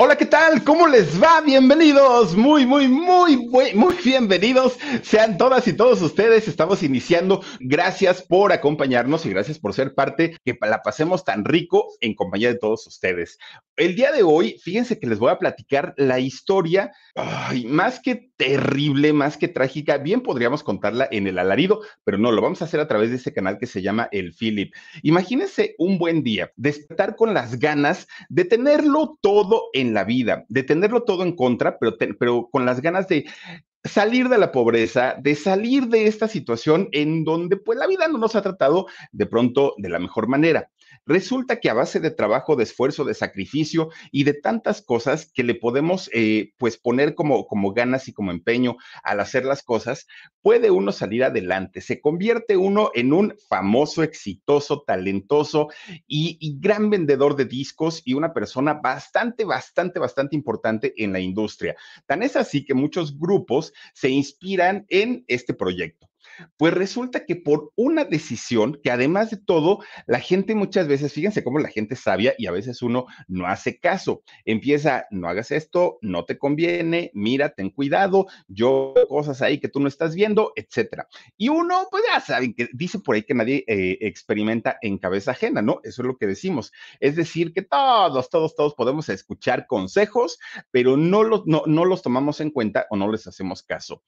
Hola, ¿qué tal? ¿Cómo les va? Bienvenidos, muy, muy, muy, muy, muy bienvenidos. Sean todas y todos ustedes. Estamos iniciando. Gracias por acompañarnos y gracias por ser parte, que la pasemos tan rico en compañía de todos ustedes. El día de hoy, fíjense que les voy a platicar la historia, más que terrible, más que trágica. Bien podríamos contarla en el alarido, pero no, lo vamos a hacer a través de ese canal que se llama El Philip. Imagínense un buen día, despertar con las ganas de tenerlo todo en la vida, de tenerlo todo en contra, pero, pero con las ganas de salir de la pobreza, de salir de esta situación en donde pues la vida no nos ha tratado de pronto de la mejor manera. Resulta que a base de trabajo, de esfuerzo, de sacrificio y de tantas cosas que le podemos eh, pues poner como, como ganas y como empeño al hacer las cosas, puede uno salir adelante. Se convierte uno en un famoso, exitoso, talentoso y, y gran vendedor de discos y una persona bastante, bastante, bastante importante en la industria. Tan es así que muchos grupos se inspiran en este proyecto. Pues resulta que por una decisión que además de todo, la gente muchas veces, fíjense cómo la gente es sabia y a veces uno no hace caso. Empieza, no hagas esto, no te conviene, mira, ten cuidado, yo cosas ahí que tú no estás viendo, etcétera. Y uno, pues ya saben que dice por ahí que nadie eh, experimenta en cabeza ajena, ¿no? Eso es lo que decimos. Es decir, que todos, todos, todos podemos escuchar consejos, pero no los, no, no los tomamos en cuenta o no les hacemos caso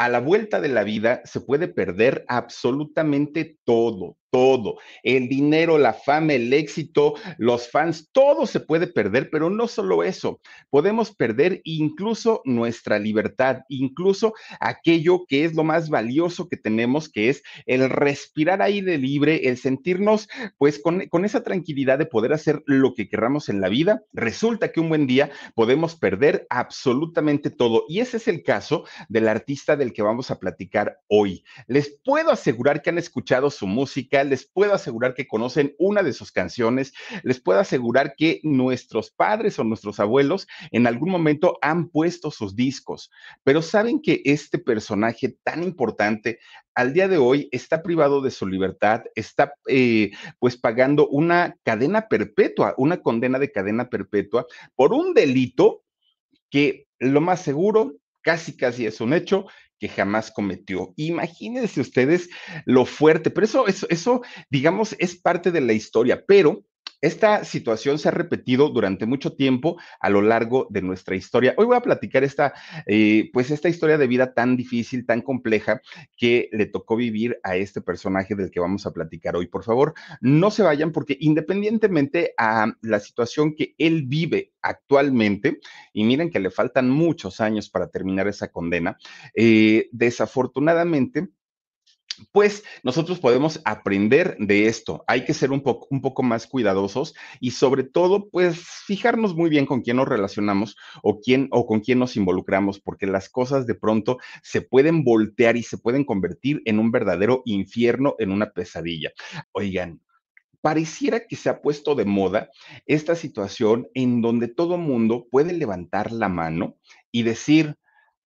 a la vuelta de la vida se puede perder absolutamente todo, todo. El dinero, la fama, el éxito, los fans, todo se puede perder, pero no solo eso, podemos perder incluso nuestra libertad, incluso aquello que es lo más valioso que tenemos, que es el respirar aire libre, el sentirnos pues con, con esa tranquilidad de poder hacer lo que querramos en la vida. Resulta que un buen día podemos perder absolutamente todo. Y ese es el caso del artista del que vamos a platicar hoy. Les puedo asegurar que han escuchado su música les puedo asegurar que conocen una de sus canciones, les puedo asegurar que nuestros padres o nuestros abuelos en algún momento han puesto sus discos, pero saben que este personaje tan importante al día de hoy está privado de su libertad, está eh, pues pagando una cadena perpetua, una condena de cadena perpetua por un delito que lo más seguro, casi casi es un hecho, que jamás cometió. Imagínense ustedes lo fuerte, pero eso, eso, eso, digamos, es parte de la historia, pero esta situación se ha repetido durante mucho tiempo a lo largo de nuestra historia. Hoy voy a platicar esta, eh, pues esta historia de vida tan difícil, tan compleja que le tocó vivir a este personaje del que vamos a platicar hoy. Por favor, no se vayan porque independientemente a la situación que él vive actualmente, y miren que le faltan muchos años para terminar esa condena, eh, desafortunadamente, pues nosotros podemos aprender de esto. Hay que ser un poco, un poco más cuidadosos y sobre todo, pues fijarnos muy bien con quién nos relacionamos o quién o con quién nos involucramos, porque las cosas de pronto se pueden voltear y se pueden convertir en un verdadero infierno, en una pesadilla. Oigan, pareciera que se ha puesto de moda esta situación en donde todo mundo puede levantar la mano y decir,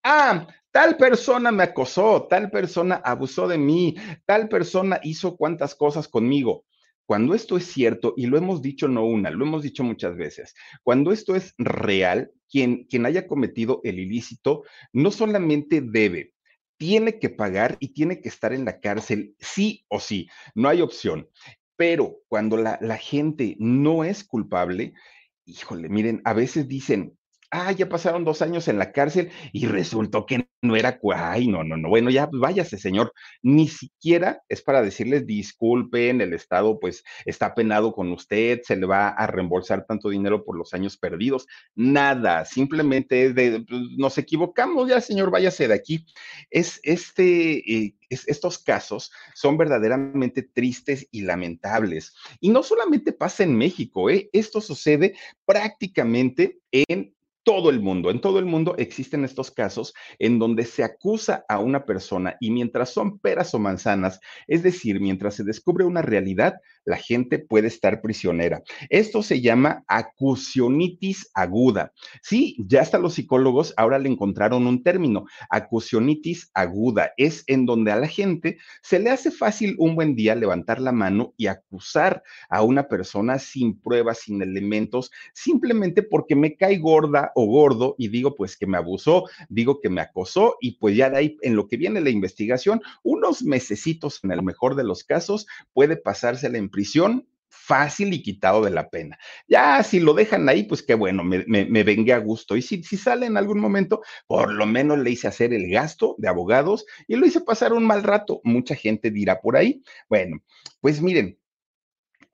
ah, tal persona me acosó, tal persona abusó de mí, tal persona hizo cuantas cosas conmigo. Cuando esto es cierto, y lo hemos dicho no una, lo hemos dicho muchas veces, cuando esto es real, quien, quien haya cometido el ilícito no solamente debe, tiene que pagar y tiene que estar en la cárcel sí o sí, no hay opción. Pero cuando la, la gente no es culpable, híjole, miren, a veces dicen, ah, ya pasaron dos años en la cárcel y resultó que no era, ay, no, no, no, bueno, ya váyase, señor. Ni siquiera es para decirles disculpen, el Estado pues está penado con usted, se le va a reembolsar tanto dinero por los años perdidos. Nada, simplemente es de, pues, nos equivocamos, ya, señor, váyase de aquí. Es este, eh, es, estos casos son verdaderamente tristes y lamentables. Y no solamente pasa en México, ¿eh? esto sucede prácticamente en todo el mundo, en todo el mundo existen estos casos en donde se acusa a una persona y mientras son peras o manzanas, es decir, mientras se descubre una realidad, la gente puede estar prisionera. Esto se llama acusionitis aguda. Sí, ya hasta los psicólogos ahora le encontraron un término, acusionitis aguda. Es en donde a la gente se le hace fácil un buen día levantar la mano y acusar a una persona sin pruebas, sin elementos, simplemente porque me cae gorda o gordo y digo pues que me abusó, digo que me acosó y pues ya de ahí en lo que viene la investigación, unos mesecitos en el mejor de los casos puede pasársela en prisión fácil y quitado de la pena. Ya si lo dejan ahí, pues qué bueno, me, me, vengué a gusto. Y si, si sale en algún momento, por lo menos le hice hacer el gasto de abogados y lo hice pasar un mal rato. Mucha gente dirá por ahí. Bueno, pues miren,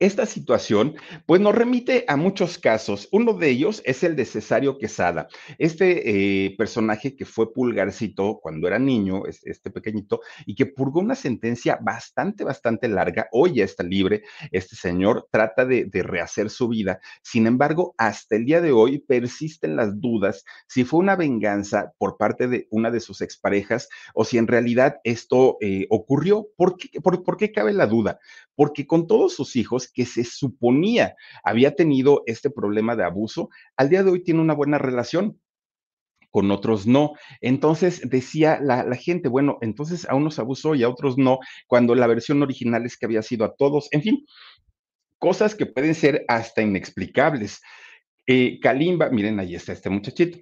esta situación, pues nos remite a muchos casos. Uno de ellos es el de Cesario Quesada, este eh, personaje que fue pulgarcito cuando era niño, este pequeñito, y que purgó una sentencia bastante, bastante larga. Hoy ya está libre. Este señor trata de, rehacer su vida. Sin embargo, hasta el día de hoy persisten las dudas si fue una venganza por parte de una de sus exparejas o si en realidad esto eh, ocurrió. ¿Por qué, por, ¿Por qué cabe la duda? Porque con todos sus hijos, que se suponía había tenido este problema de abuso, al día de hoy tiene una buena relación con otros no. Entonces decía la, gente, bueno, entonces a unos abusó y a otros no, cuando la versión original es que había sido a todos. En fin, cosas que pueden ser hasta inexplicables. Eh, Kalimba, miren, ahí está este muchachito.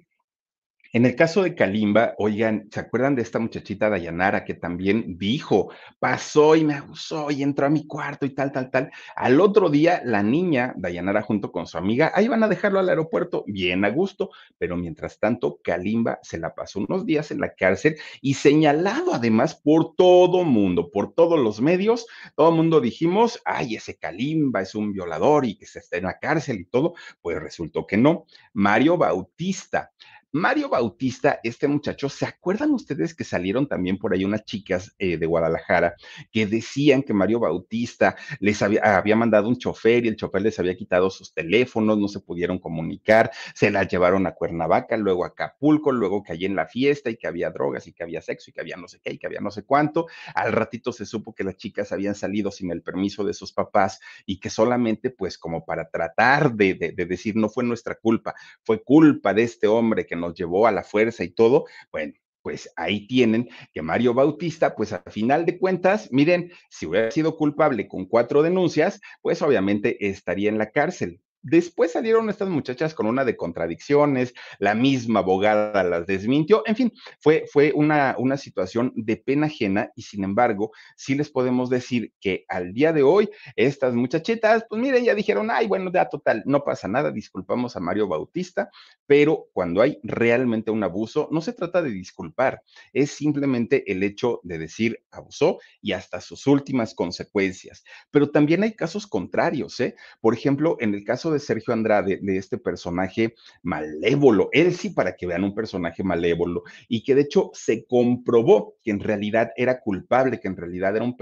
En el caso de Kalimba, oigan, ¿se acuerdan de esta muchachita Dayanara que también dijo, pasó y me abusó y entró a mi cuarto y tal, tal, tal? Al otro día, la niña Dayanara junto con su amiga, ahí van a dejarlo al aeropuerto, bien a gusto, pero mientras tanto, Kalimba se la pasó unos días en la cárcel y señalado además por todo mundo, por todos los medios, todo mundo dijimos, ay, ese Kalimba es un violador y que se está en la cárcel y todo, pues resultó que no. Mario Bautista Mario Bautista, este muchacho, ¿se acuerdan ustedes que salieron también por ahí unas chicas eh, de Guadalajara que decían que Mario Bautista les había, mandado un chofer y el chofer les había quitado sus teléfonos, no se pudieron comunicar, se las llevaron a Cuernavaca, luego a Acapulco, luego que allí en la fiesta y que había drogas y que había sexo y que había no sé qué y que había no sé cuánto. Al ratito se supo que las chicas habían salido sin el permiso de sus papás y que solamente pues como para tratar de, de decir no fue nuestra culpa, fue culpa de este hombre que nos llevó a la fuerza y todo, bueno, pues ahí tienen que Mario Bautista, pues a final de cuentas, miren, si hubiera sido culpable con cuatro denuncias, pues obviamente estaría en la cárcel. Después salieron estas muchachas con una de contradicciones, la misma abogada las desmintió, en fin, fue, fue una, una situación de pena ajena y sin embargo, sí les podemos decir que al día de hoy, estas muchachitas, pues miren, ya dijeron, ay, bueno, ya total, no pasa nada, disculpamos a Mario Bautista, pero cuando hay realmente un abuso, no se trata de disculpar, es simplemente el hecho de decir abusó y hasta sus últimas consecuencias. Pero también hay casos contrarios, ¿eh? Por ejemplo, en el caso de Sergio Andrade, de este personaje malévolo, él sí para que vean un personaje malévolo y que de hecho se comprobó que en realidad era culpable, que en realidad era un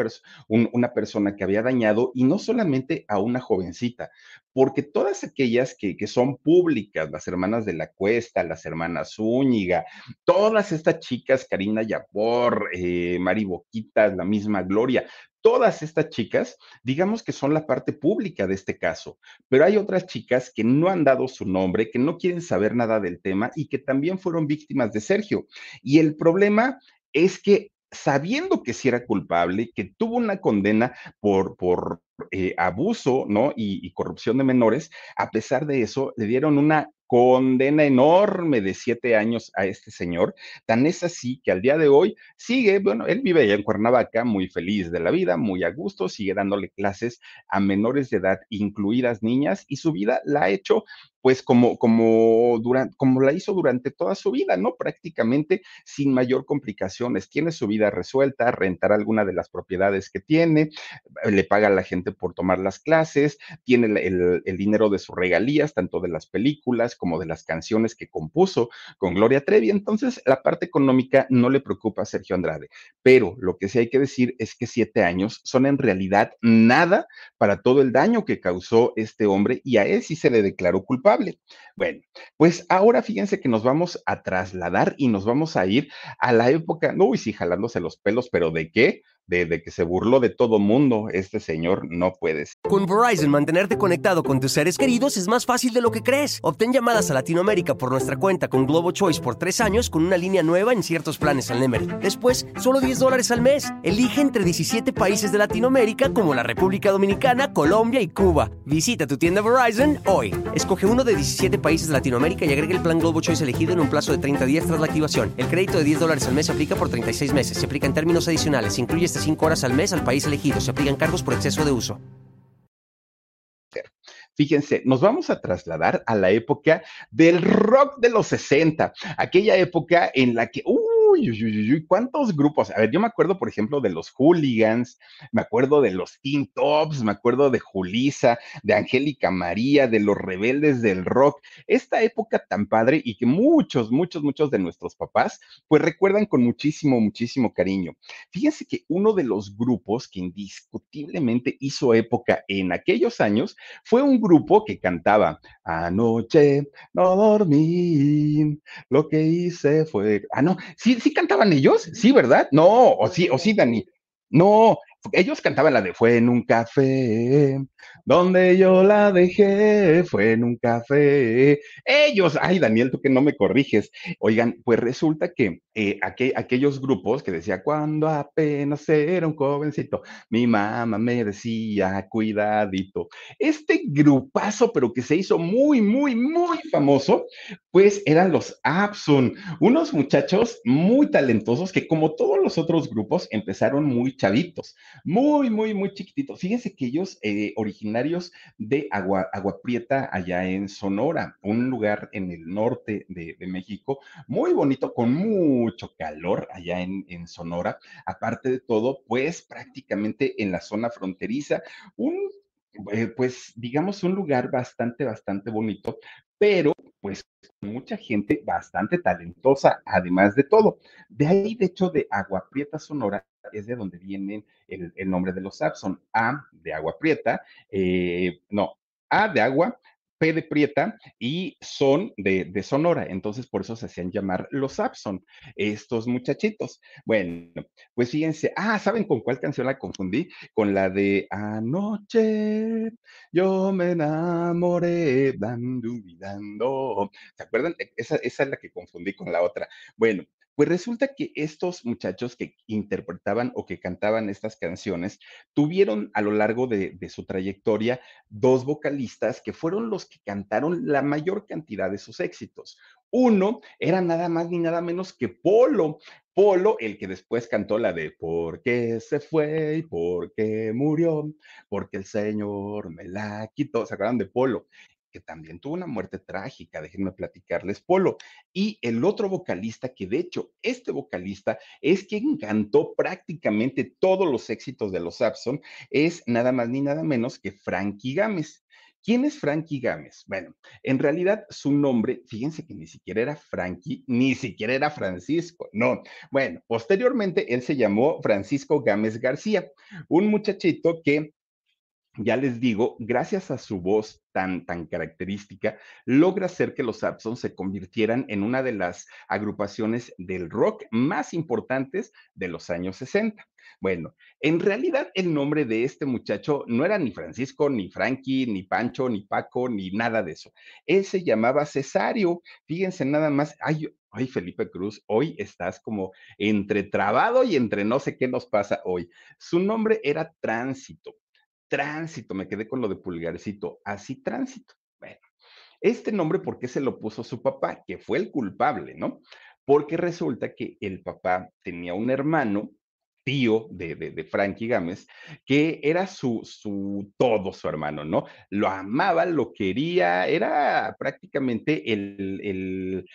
un, una persona que había dañado y no solamente a una jovencita, porque todas aquellas que, que son públicas, las hermanas de la Cuesta, las hermanas Zúñiga, todas estas chicas, Karina Yapor, eh, Mari Boquitas, la misma Gloria, todas estas chicas, digamos que son la parte pública de este caso, pero hay otras chicas que no han dado su nombre, que no quieren saber nada del tema y que también fueron víctimas de Sergio. Y el problema es que sabiendo que sí era culpable, que tuvo una condena por, por eh, abuso, ¿no? Y, y corrupción de menores, a pesar de eso, le dieron una condena enorme de siete años a este señor. Tan es así que al día de hoy sigue, bueno, él vive allá en Cuernavaca muy feliz de la vida, muy a gusto, sigue dándole clases a menores de edad, incluidas niñas, y su vida la ha hecho pues como, como, durante, como la hizo durante toda su vida, ¿no? Prácticamente sin mayor complicaciones. Tiene su vida resuelta, rentar alguna de las propiedades que tiene, le paga a la gente por tomar las clases, tiene el, el dinero de sus regalías, tanto de las películas como de las canciones que compuso con Gloria Trevi. Entonces, la parte económica no le preocupa a Sergio Andrade, pero lo que sí hay que decir es que siete años son en realidad nada para todo el daño que causó este hombre y a él sí se le declaró culpable bueno, pues ahora fíjense que nos vamos a trasladar y nos vamos a ir a la época, no, uy, sí, jalándose los pelos, pero ¿de qué? De, que se burló de todo mundo, este señor no puede Con Verizon, mantenerte conectado con tus seres queridos es más fácil de lo que crees. Obtén llamadas a Latinoamérica por nuestra cuenta con Globo Choice por tres años con una línea nueva en ciertos planes al Nemery. Después, solo 10 dólares al mes. Elige entre 17 países de Latinoamérica como la República Dominicana, Colombia y Cuba. Visita tu tienda Verizon hoy. Escoge uno de 17 países de Latinoamérica y agrega el plan Globo Choice elegido en un plazo de 30 días tras la activación. El crédito de 10 dólares al mes se aplica por 36 meses. Se aplica en términos adicionales. incluye este 5 horas al mes al país elegido. Se aplican cargos por exceso de uso. Fíjense, nos vamos a trasladar a la época del rock de los 60, aquella época en la que, uh, uy, uy, uy, uy, ¿cuántos grupos? A ver, yo me acuerdo, por ejemplo, de los Hooligans, me acuerdo de los Teen Tops, me acuerdo de Julisa, de Angélica María, de los Rebeldes del Rock, esta época tan padre y que muchos, muchos, muchos de nuestros papás, pues recuerdan con muchísimo, muchísimo cariño. Fíjense que uno de los grupos que indiscutiblemente hizo época en aquellos años fue un grupo que cantaba Anoche no dormí, lo que hice fue. Ah, no, sí, sí cantaban ellos, sí, ¿verdad? No, o sí, o sí, Dani. No, ellos cantaban la de Fue en un café, donde yo la dejé, fue en un café. Ellos, ay Daniel, tú que no me corriges. Oigan, pues resulta que eh, aquellos grupos que decía, cuando apenas era un jovencito, mi mamá me decía, cuidadito. Este grupazo, pero que se hizo muy, muy, muy famoso, pues eran los Absun, unos muchachos muy talentosos que como todos los otros grupos empezaron muy chavitos muy, muy, muy chiquititos. Fíjense que ellos, eh, originarios de Agua, Agua Prieta, allá en Sonora, un lugar en el norte de, México, muy bonito, con mucho calor allá en, en Sonora. Aparte de todo, pues prácticamente en la zona fronteriza, un eh, pues digamos, un lugar bastante, bastante bonito, pero pues mucha gente bastante talentosa, además de todo. De ahí, de hecho, de Agua Prieta Sonora es de donde viene el, nombre de los Sapson. A de Agua Prieta, eh, no, A de agua, P de Prieta y son de, Sonora, entonces por eso se hacían llamar los Sapson, estos muchachitos. Bueno, pues fíjense, ah, ¿saben con cuál canción la confundí? Con la de Anoche yo me enamoré, dando y dando. ¿Se acuerdan? E, esa, esa es la que confundí con la otra. Bueno, pues resulta que estos muchachos que interpretaban o que cantaban estas canciones tuvieron a lo largo de, su trayectoria dos vocalistas que fueron los que cantaron la mayor cantidad de sus éxitos. Uno era nada más ni nada menos que Polo. Polo, el que después cantó la de ¿Por qué se fue y por qué murió? Porque el Señor me la quitó. ¿Se acuerdan de Polo? Que también tuvo una muerte trágica, déjenme platicarles, Polo. Y el otro vocalista, que de hecho este vocalista es quien cantó prácticamente todos los éxitos de los Sapson, es nada más ni nada menos que Frankie Gámez. ¿Quién es Frankie Gámez? Bueno, en realidad su nombre, fíjense que ni siquiera era Frankie, ni siquiera era Francisco, no. Bueno, posteriormente él se llamó Francisco Gámez García, un muchachito que ya les digo, gracias a su voz tan, tan característica, logra hacer que los Abson se convirtieran en una de las agrupaciones del rock más importantes de los años 60. Bueno, en realidad el nombre de este muchacho no era ni Francisco, ni Frankie, ni Pancho, ni Paco, ni nada de eso. Él se llamaba Cesario. Fíjense nada más. Ay, ay, Felipe Cruz, hoy estás como entre trabado y entre no sé qué nos pasa hoy. Su nombre era Tránsito tránsito, me quedé con lo de pulgarcito, así tránsito. Bueno, Este nombre, ¿por qué se lo puso su papá? Que fue el culpable, ¿no? Porque resulta que el papá tenía un hermano tío de, de, de, Frankie Gámez, que era su, su todo, su hermano, ¿no? Lo amaba, lo quería, era prácticamente el, el,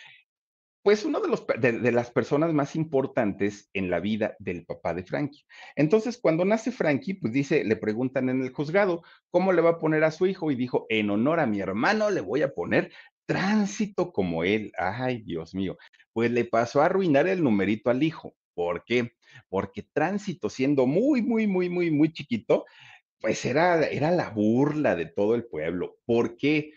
pues uno de, los, de, las personas más importantes en la vida del papá de Frankie. Entonces, cuando nace Frankie, pues dice, le preguntan en el juzgado, ¿cómo le va a poner a su hijo? Y dijo, en honor a mi hermano le voy a poner tránsito como él. Ay, Dios mío. Pues le pasó a arruinar el numerito al hijo. ¿Por qué? Porque tránsito, siendo muy, muy, muy, muy, muy chiquito, pues era, era la burla de todo el pueblo. ¿Por qué?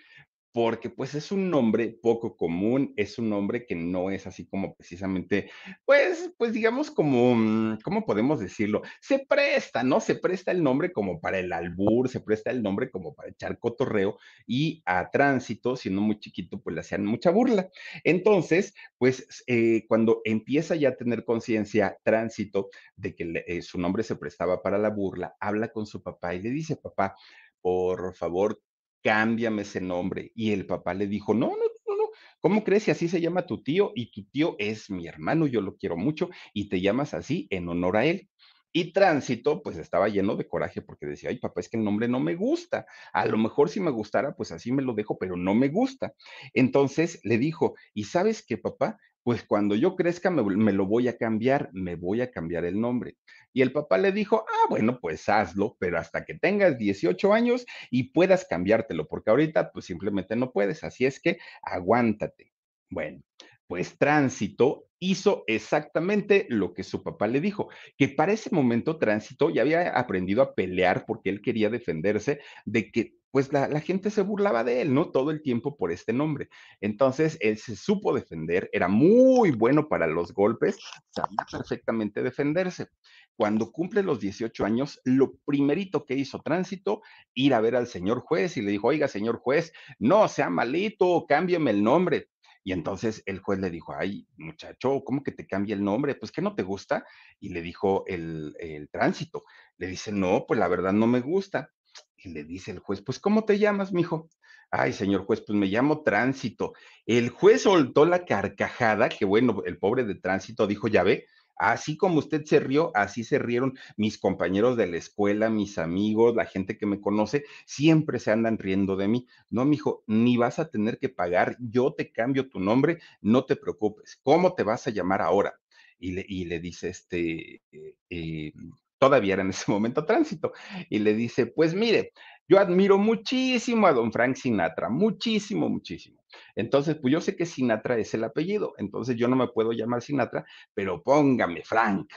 Porque pues es un nombre poco común, es un nombre que no es así como precisamente, pues, pues digamos como, mm, ¿cómo podemos decirlo? Se presta, ¿no? Se presta el nombre como para el albur, se presta el nombre como para echar cotorreo y a tránsito, siendo muy chiquito, pues le hacían mucha burla. Entonces, pues eh, cuando empieza ya a tener conciencia tránsito de que eh, su nombre se prestaba para la burla, habla con su papá y le dice, papá, por favor, cámbiame ese nombre. Y el papá le dijo, no, no, no, no, ¿cómo crees si así se llama tu tío? Y tu tío es mi hermano, yo lo quiero mucho y te llamas así en honor a él. Y Tránsito, pues estaba lleno de coraje porque decía, ay, papá, es que el nombre no me gusta. A lo mejor si me gustara, pues así me lo dejo, pero no me gusta. Entonces le dijo, ¿y sabes qué, papá? Pues cuando yo crezca me, me, lo voy a cambiar, me voy a cambiar el nombre. Y el papá le dijo, ah, bueno, pues hazlo, pero hasta que tengas 18 años y puedas cambiártelo, porque ahorita pues simplemente no puedes, así es que aguántate. Bueno, pues Tránsito hizo exactamente lo que su papá le dijo, que para ese momento Tránsito ya había aprendido a pelear porque él quería defenderse de que pues la, la, gente se burlaba de él, ¿no? Todo el tiempo por este nombre. Entonces, él se supo defender, era muy bueno para los golpes, sabía perfectamente defenderse. Cuando cumple los 18 años, lo primerito que hizo Tránsito, ir a ver al señor juez y le dijo, oiga, señor juez, no sea malito, cámbiame el nombre. Y entonces el juez le dijo, ay, muchacho, ¿cómo que te cambia el nombre? Pues que no te gusta. Y le dijo el, el tránsito. Le dice, no, pues la verdad no me gusta. Y le dice el juez, pues ¿cómo te llamas, mijo? Ay, señor juez, pues me llamo Tránsito. El juez soltó la carcajada, que bueno, el pobre de Tránsito dijo, ya ve, Así como usted se rió, así se rieron mis compañeros de la escuela, mis amigos, la gente que me conoce, siempre se andan riendo de mí. No, mijo, ni vas a tener que pagar, yo te cambio tu nombre, no te preocupes. ¿Cómo te vas a llamar ahora? Y le, y le dice este, eh, eh, todavía era en ese momento tránsito, y le dice, pues mire, yo admiro muchísimo a don Frank Sinatra, muchísimo, muchísimo. Entonces, pues yo sé que Sinatra es el apellido, entonces yo no me puedo llamar Sinatra, pero póngame Frank.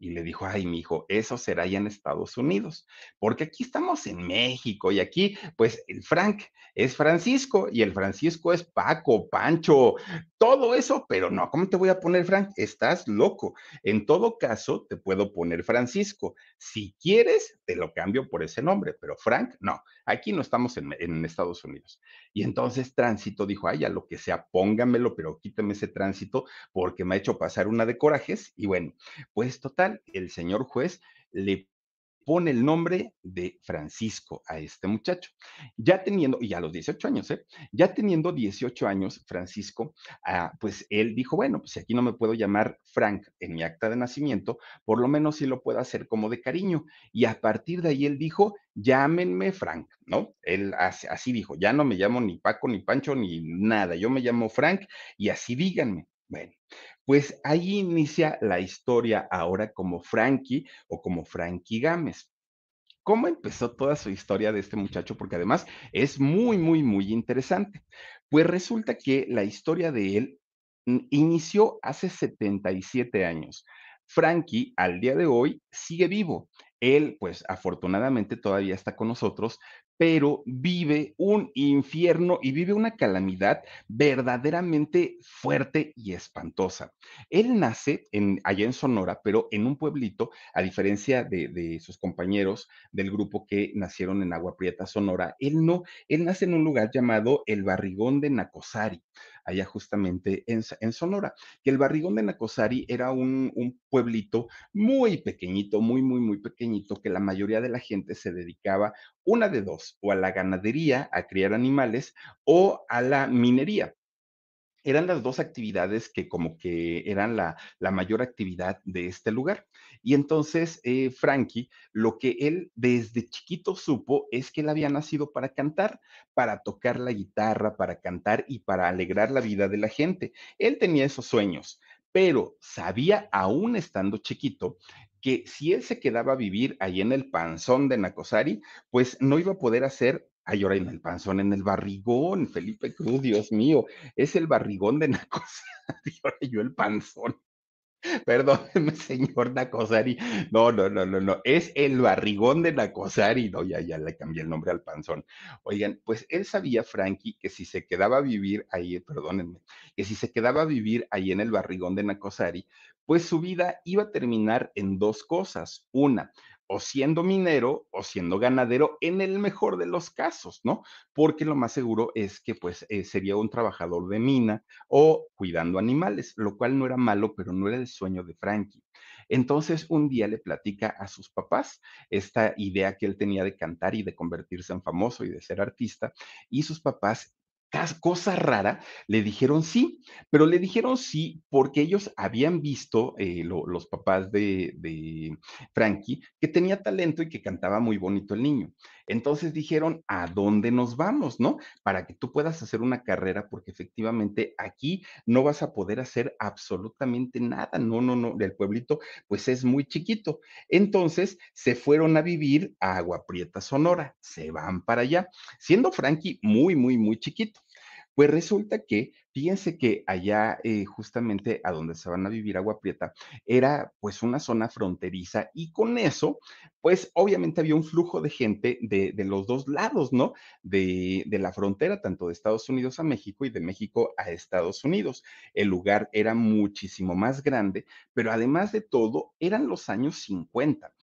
Y le dijo, ay, mi hijo, eso será ya en Estados Unidos, porque aquí estamos en México y aquí, pues, el Frank es Francisco y el Francisco es Paco, Pancho, todo eso, pero no, ¿cómo te voy a poner Frank? Estás loco. En todo caso, te puedo poner Francisco. Si quieres, te lo cambio por ese nombre, pero Frank, no, aquí no estamos en, en Estados Unidos. Y entonces Tránsito dijo, ay, a lo que sea, póngamelo, pero quítame ese tránsito porque me ha hecho pasar una de corajes. Y bueno, pues total, el señor juez le pone el nombre de Francisco a este muchacho. Ya teniendo, y a los 18 años, ¿eh? Ya teniendo 18 años, Francisco, ah, pues él dijo, bueno, pues aquí no me puedo llamar Frank en mi acta de nacimiento, por lo menos sí lo puedo hacer como de cariño. Y a partir de ahí él dijo, llámenme Frank, ¿no? Él así dijo, ya no me llamo ni Paco, ni Pancho, ni nada, yo me llamo Frank y así díganme. Bueno, pues ahí inicia la historia ahora como Frankie o como Frankie Gámez. ¿Cómo empezó toda su historia de este muchacho? Porque además es muy, muy, muy interesante. Pues resulta que la historia de él inició hace 77 años. Frankie al día de hoy sigue vivo. Él, pues afortunadamente todavía está con nosotros, pero vive un infierno y vive una calamidad verdaderamente fuerte y espantosa. Él nace en, allá en Sonora, pero en un pueblito, a diferencia de, de, sus compañeros del grupo que nacieron en Agua Prieta, Sonora, él no, él nace en un lugar llamado El Barrigón de Nacosari. Allá justamente en, en Sonora, que el Barrigón de Nacosari era un, un pueblito muy pequeñito, muy, muy, muy pequeñito, que la mayoría de la gente se dedicaba una de dos, o a la ganadería, a criar animales, o a la minería eran las dos actividades que como que eran la, la mayor actividad de este lugar. Y entonces eh, Frankie, lo que él desde chiquito supo es que él había nacido para cantar, para tocar la guitarra, para cantar y para alegrar la vida de la gente. Él tenía esos sueños, pero sabía, aún estando chiquito, que si él se quedaba a vivir ahí en el panzón de Nacosari, pues no iba a poder hacer Ay, ahora en el panzón, en el barrigón, Felipe Cruz, Dios mío, es el barrigón de Nacosari, ahora yo el panzón. Perdóneme, señor Nacosari. No, no, no, no, no. Es el barrigón de Nacosari. No, ya, ya le cambié el nombre al panzón. Oigan, pues él sabía, Frankie, que si se quedaba a vivir ahí, perdónenme, que si se quedaba a vivir ahí en el barrigón de Nacosari, pues su vida iba a terminar en dos cosas. Una, o siendo minero o siendo ganadero en el mejor de los casos, ¿no? Porque lo más seguro es que pues eh, sería un trabajador de mina o cuidando animales, lo cual no era malo, pero no era el sueño de Frankie. Entonces un día le platica a sus papás esta idea que él tenía de cantar y de convertirse en famoso y de ser artista, y sus papás cosa rara, le dijeron sí, pero le dijeron sí porque ellos habían visto, eh, los papás de, de Frankie, que tenía talento y que cantaba muy bonito el niño. Entonces dijeron, ¿a dónde nos vamos, no? Para que tú puedas hacer una carrera, porque efectivamente aquí no vas a poder hacer absolutamente nada. No, no, no, del pueblito, pues es muy chiquito. Entonces se fueron a vivir a Agua Prieta, Sonora. Se van para allá, siendo Frankie muy, muy, muy chiquito. Pues resulta que, fíjense que allá eh, justamente a donde se van a vivir Agua Prieta, era pues una zona fronteriza y con eso, pues obviamente había un flujo de gente de, de los dos lados, ¿no? De, de, la frontera, tanto de Estados Unidos a México y de México a Estados Unidos. El lugar era muchísimo más grande, pero además de todo, eran los años 50.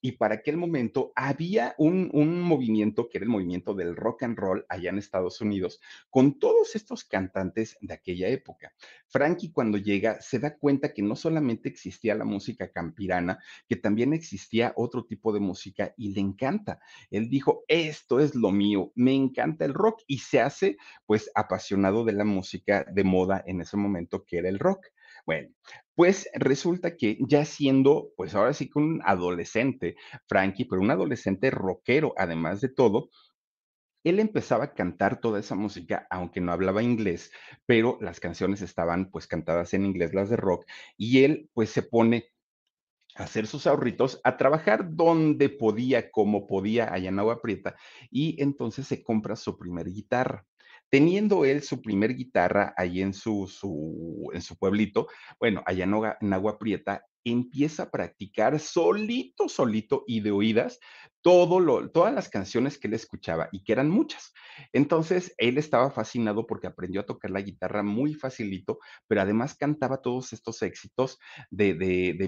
y para aquel momento había un, un, movimiento que era el movimiento del rock and roll allá en Estados Unidos, con todos estos cantantes de aquella época. Frankie cuando llega se da cuenta que no solamente existía la música campirana, que también existía otro tipo de música y le encanta. Él dijo, esto es lo mío, me encanta el rock y se hace pues apasionado de la música de moda en ese momento que era el rock. Bueno, pues resulta que ya siendo, pues ahora sí que un adolescente, Frankie, pero un adolescente rockero, además de todo, él empezaba a cantar toda esa música, aunque no hablaba inglés, pero las canciones estaban pues cantadas en inglés, las de rock, y él pues se pone a hacer sus ahorritos, a trabajar donde podía, como podía, allá en Agua Prieta, y entonces se compra su primer guitarra. Teniendo él su primer guitarra ahí en su, su, en su pueblito, bueno, allá en, Agua Prieta, empieza a practicar solito, solito y de oídas todo lo, todas las canciones que él escuchaba y que eran muchas. Entonces, él estaba fascinado porque aprendió a tocar la guitarra muy facilito, pero además cantaba todos estos éxitos de,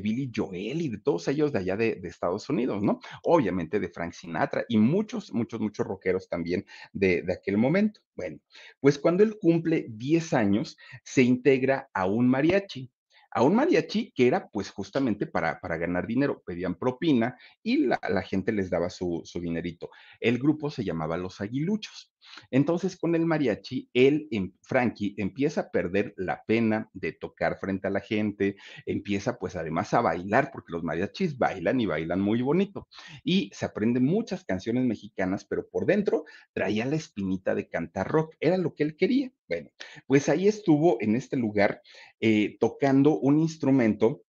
Billy Joel y de todos ellos de allá de, de, Estados Unidos, ¿no? Obviamente de Frank Sinatra y muchos, muchos, muchos rockeros también de, de aquel momento. Bueno, pues cuando él cumple 10 años, se integra a un mariachi a un mariachi que era pues justamente para, para ganar dinero, pedían propina y la, la gente les daba su, su, dinerito. El grupo se llamaba Los Aguiluchos. Entonces con el mariachi, él, Frankie, empieza a perder la pena de tocar frente a la gente, empieza pues además a bailar, porque los mariachis bailan y bailan muy bonito. Y se aprende muchas canciones mexicanas, pero por dentro traía la espinita de cantar rock, era lo que él quería. Bueno, pues ahí estuvo en este lugar eh, tocando un instrumento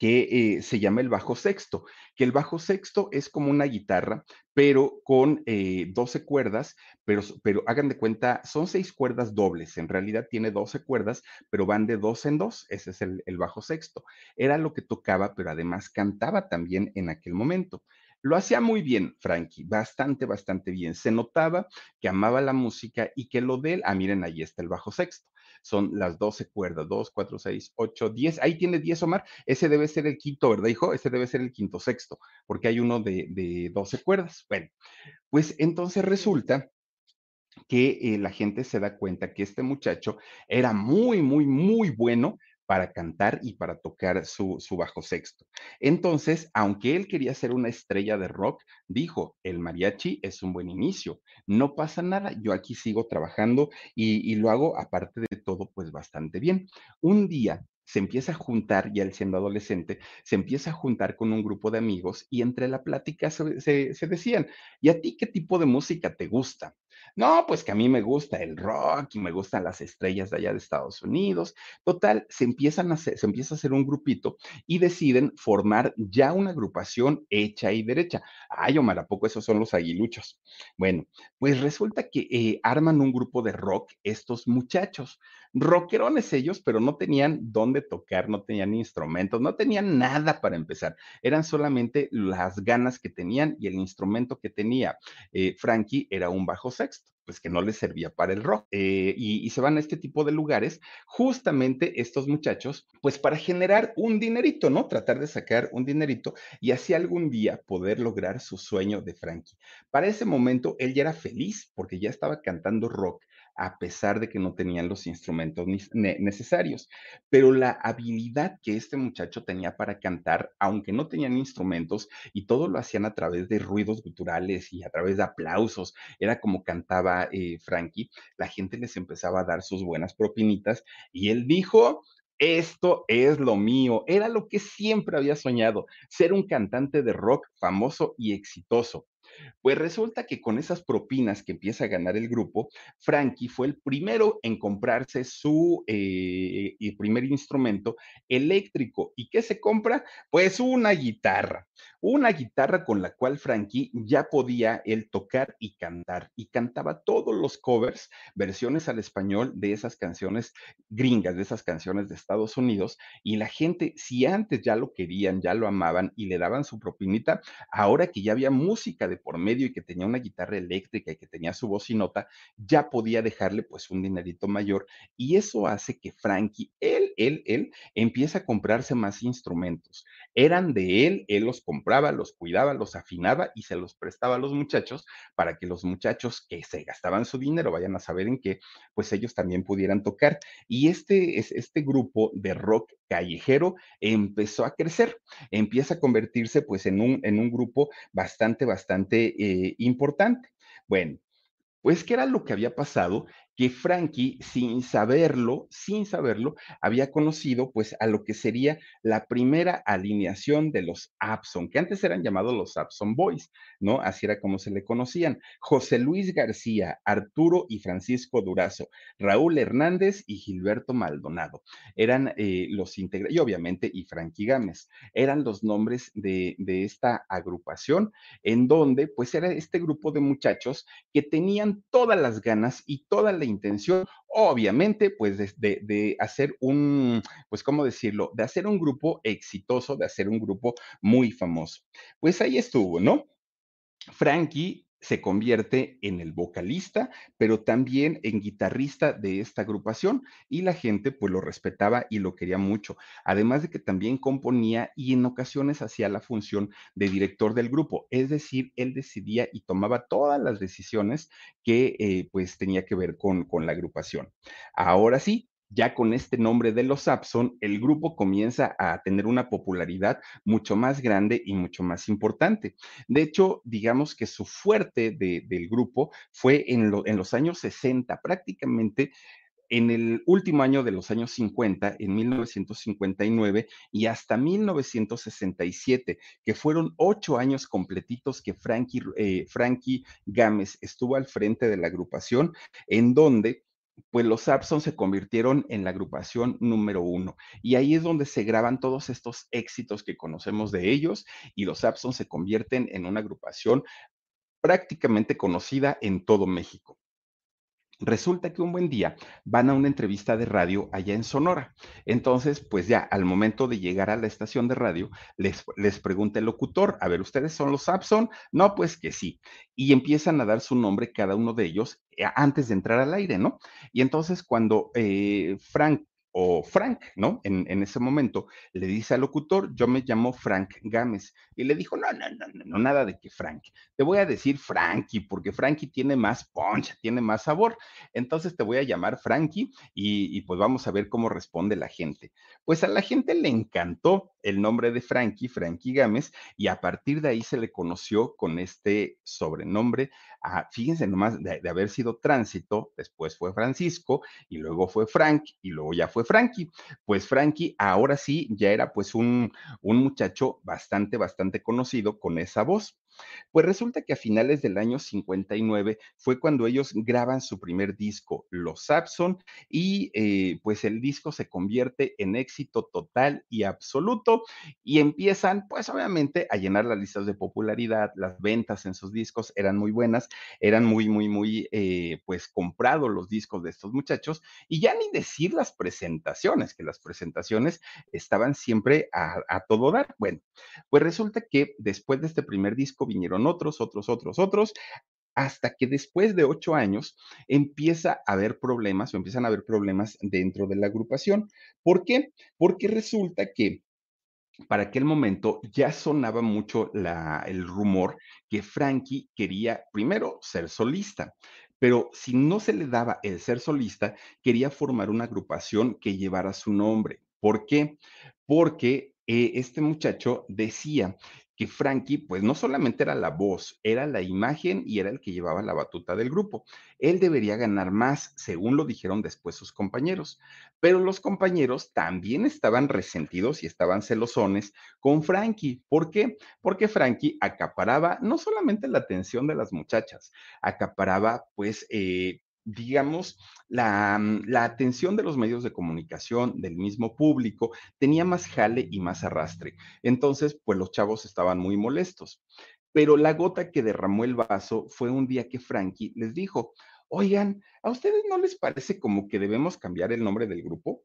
que eh, se llama el bajo sexto, que el bajo sexto es como una guitarra, pero con eh, 12 cuerdas, pero, pero hagan de cuenta, son seis cuerdas dobles, en realidad tiene 12 cuerdas, pero van de dos en dos, ese es el, el bajo sexto. Era lo que tocaba, pero además cantaba también en aquel momento. Lo hacía muy bien, Frankie, bastante, bastante bien. Se notaba que amaba la música y que lo de él, ah, miren, ahí está el bajo sexto son las 12 cuerdas, 2, 4, 6, 8, 10. Ahí tiene 10, Omar. Ese debe ser el quinto, ¿verdad, hijo? Ese debe ser el quinto sexto, porque hay uno de, de 12 cuerdas. Bueno, pues entonces resulta que eh, la gente se da cuenta que este muchacho era muy, muy, muy bueno para cantar y para tocar su, su, bajo sexto. Entonces, aunque él quería ser una estrella de rock, dijo, el mariachi es un buen inicio, no pasa nada, yo aquí sigo trabajando y, y lo hago, aparte de todo, pues bastante bien. Un día se empieza a juntar, ya él siendo adolescente, se empieza a juntar con un grupo de amigos y entre la plática se, se, decían, ¿y a ti qué tipo de música te gusta? No, pues que a mí me gusta el rock y me gustan las estrellas de allá de Estados Unidos. Total, se empiezan a se empieza a hacer un grupito y deciden formar ya una agrupación hecha y derecha. Ay, Omar, ¿a poco esos son los aguiluchos? Bueno, pues resulta que eh, arman un grupo de rock estos muchachos. Rockerones ellos, pero no tenían dónde tocar, no tenían instrumentos, no tenían nada para empezar. Eran solamente las ganas que tenían y el instrumento que tenía eh, Frankie era un bajo sexto pues que no les servía para el rock. Eh, y, y, se van a este tipo de lugares, justamente estos muchachos, pues para generar un dinerito, ¿no? Tratar de sacar un dinerito y así algún día poder lograr su sueño de Frankie. Para ese momento él ya era feliz porque ya estaba cantando rock a pesar de que no tenían los instrumentos necesarios. Pero la habilidad que este muchacho tenía para cantar, aunque no tenían instrumentos y todo lo hacían a través de ruidos guturales y a través de aplausos, era como cantaba eh, Frankie, la gente les empezaba a dar sus buenas propinitas y él dijo, esto es lo mío. Era lo que siempre había soñado, ser un cantante de rock famoso y exitoso. Pues resulta que con esas propinas que empieza a ganar el grupo, Frankie fue el primero en comprarse su eh, primer instrumento eléctrico. ¿Y qué se compra? Pues una guitarra. Una guitarra con la cual Frankie ya podía él tocar y cantar. Y cantaba todos los covers, versiones al español de esas canciones gringas, de esas canciones de Estados Unidos. Y la gente, si antes ya lo querían, ya lo amaban y le daban su propinita, ahora que ya había música de por medio y que tenía una guitarra eléctrica y que tenía su voz y nota, ya podía dejarle pues un dinerito mayor y eso hace que Frankie, él, él, él, empieza a comprarse más instrumentos. Eran de él, él los los cuidaba, los afinaba y se los prestaba a los muchachos para que los muchachos que se gastaban su dinero, vayan a saber en qué, pues ellos también pudieran tocar. Y este, este grupo de rock callejero empezó a crecer, empieza a convertirse pues en un, en un grupo bastante, bastante eh, importante. Bueno, pues, ¿qué era lo que había pasado? Que Frankie, sin saberlo, sin saberlo, había conocido, pues, a lo que sería la primera alineación de los Abson, que antes eran llamados los Abson Boys, ¿no? Así era como se le conocían. José Luis García, Arturo y Francisco Durazo, Raúl Hernández y Gilberto Maldonado. Eran eh, los integrantes, y obviamente, y Frankie Gámez, eran los nombres de, de esta agrupación, en donde, pues, era este grupo de muchachos que tenían todas las ganas y toda la intención, obviamente, pues de, hacer un, pues, ¿cómo decirlo? De hacer un grupo exitoso, de hacer un grupo muy famoso. Pues ahí estuvo, ¿no? Frankie se convierte en el vocalista, pero también en guitarrista de esta agrupación y la gente pues lo respetaba y lo quería mucho. Además de que también componía y en ocasiones hacía la función de director del grupo, es decir, él decidía y tomaba todas las decisiones que eh, pues tenía que ver con, con la agrupación. Ahora sí, ya con este nombre de los Sapson, el grupo comienza a tener una popularidad mucho más grande y mucho más importante. De hecho, digamos que su fuerte de, del grupo fue en los años 60, prácticamente en el último año de los años 50, en 1959 y hasta 1967, que fueron ocho años completitos que Frankie, eh, Frankie Gámez estuvo al frente de la agrupación, en donde pues los Sapson se convirtieron en la agrupación número uno. Y ahí es donde se graban todos estos éxitos que conocemos de ellos y los Sapson se convierten en una agrupación prácticamente conocida en todo México. Resulta que un buen día van a una entrevista de radio allá en Sonora. Entonces, pues ya al momento de llegar a la estación de radio, les, les pregunta el locutor, a ver, ¿ustedes son los Sapson? No, pues que sí. Y empiezan a dar su nombre cada uno de ellos eh, antes de entrar al aire, ¿no? Y entonces cuando eh, Frank o Frank, ¿no? En, ese momento le dice al locutor, yo me llamo Frank Gámez. Y le dijo, no, no, no, no, nada de que Frank. Te voy a decir Frankie, porque Frankie tiene más punch, tiene más sabor. Entonces te voy a llamar Frankie y, pues vamos a ver cómo responde la gente. Pues a la gente le encantó el nombre de Frankie, Frankie Gámez, y a partir de ahí se le conoció con este sobrenombre. A, fíjense nomás, de haber sido Tránsito, después fue Francisco, y luego fue Frank, y luego ya fue Frankie. Pues Frankie ahora sí ya era pues un, un muchacho bastante, bastante conocido con esa voz. Pues resulta que a finales del año 59 fue cuando ellos graban su primer disco, Los Sapson, y eh, pues el disco se convierte en éxito total y absoluto y empiezan pues obviamente a llenar las listas de popularidad, las ventas en sus discos eran muy buenas, eran muy, muy, muy eh, pues comprados los discos de estos muchachos y ya ni decir las presentaciones, que las presentaciones estaban siempre a, a todo dar. Bueno, pues resulta que después de este primer disco vinieron otros, otros, otros, otros, hasta que después de ocho años empieza a haber problemas o empiezan a haber problemas dentro de la agrupación. ¿Por qué? Porque resulta que para aquel momento ya sonaba mucho el rumor que Frankie quería primero ser solista, pero si no se le daba el ser solista, quería formar una agrupación que llevara su nombre. ¿Por qué? Porque eh, este muchacho decía que Frankie, pues no solamente era la voz, era la imagen y era el que llevaba la batuta del grupo. Él debería ganar más, según lo dijeron después sus compañeros. Pero los compañeros también estaban resentidos y estaban celosones con Frankie. ¿Por qué? Porque Frankie acaparaba no solamente la atención de las muchachas, acaparaba pues eh, digamos, la, mm, la, atención de los medios de comunicación, del mismo público, tenía más jale y más arrastre. Entonces, pues los chavos estaban muy molestos. Pero la gota que derramó el vaso fue un día que Frankie les dijo, oigan, ¿a ustedes no les parece como que debemos cambiar el nombre del grupo?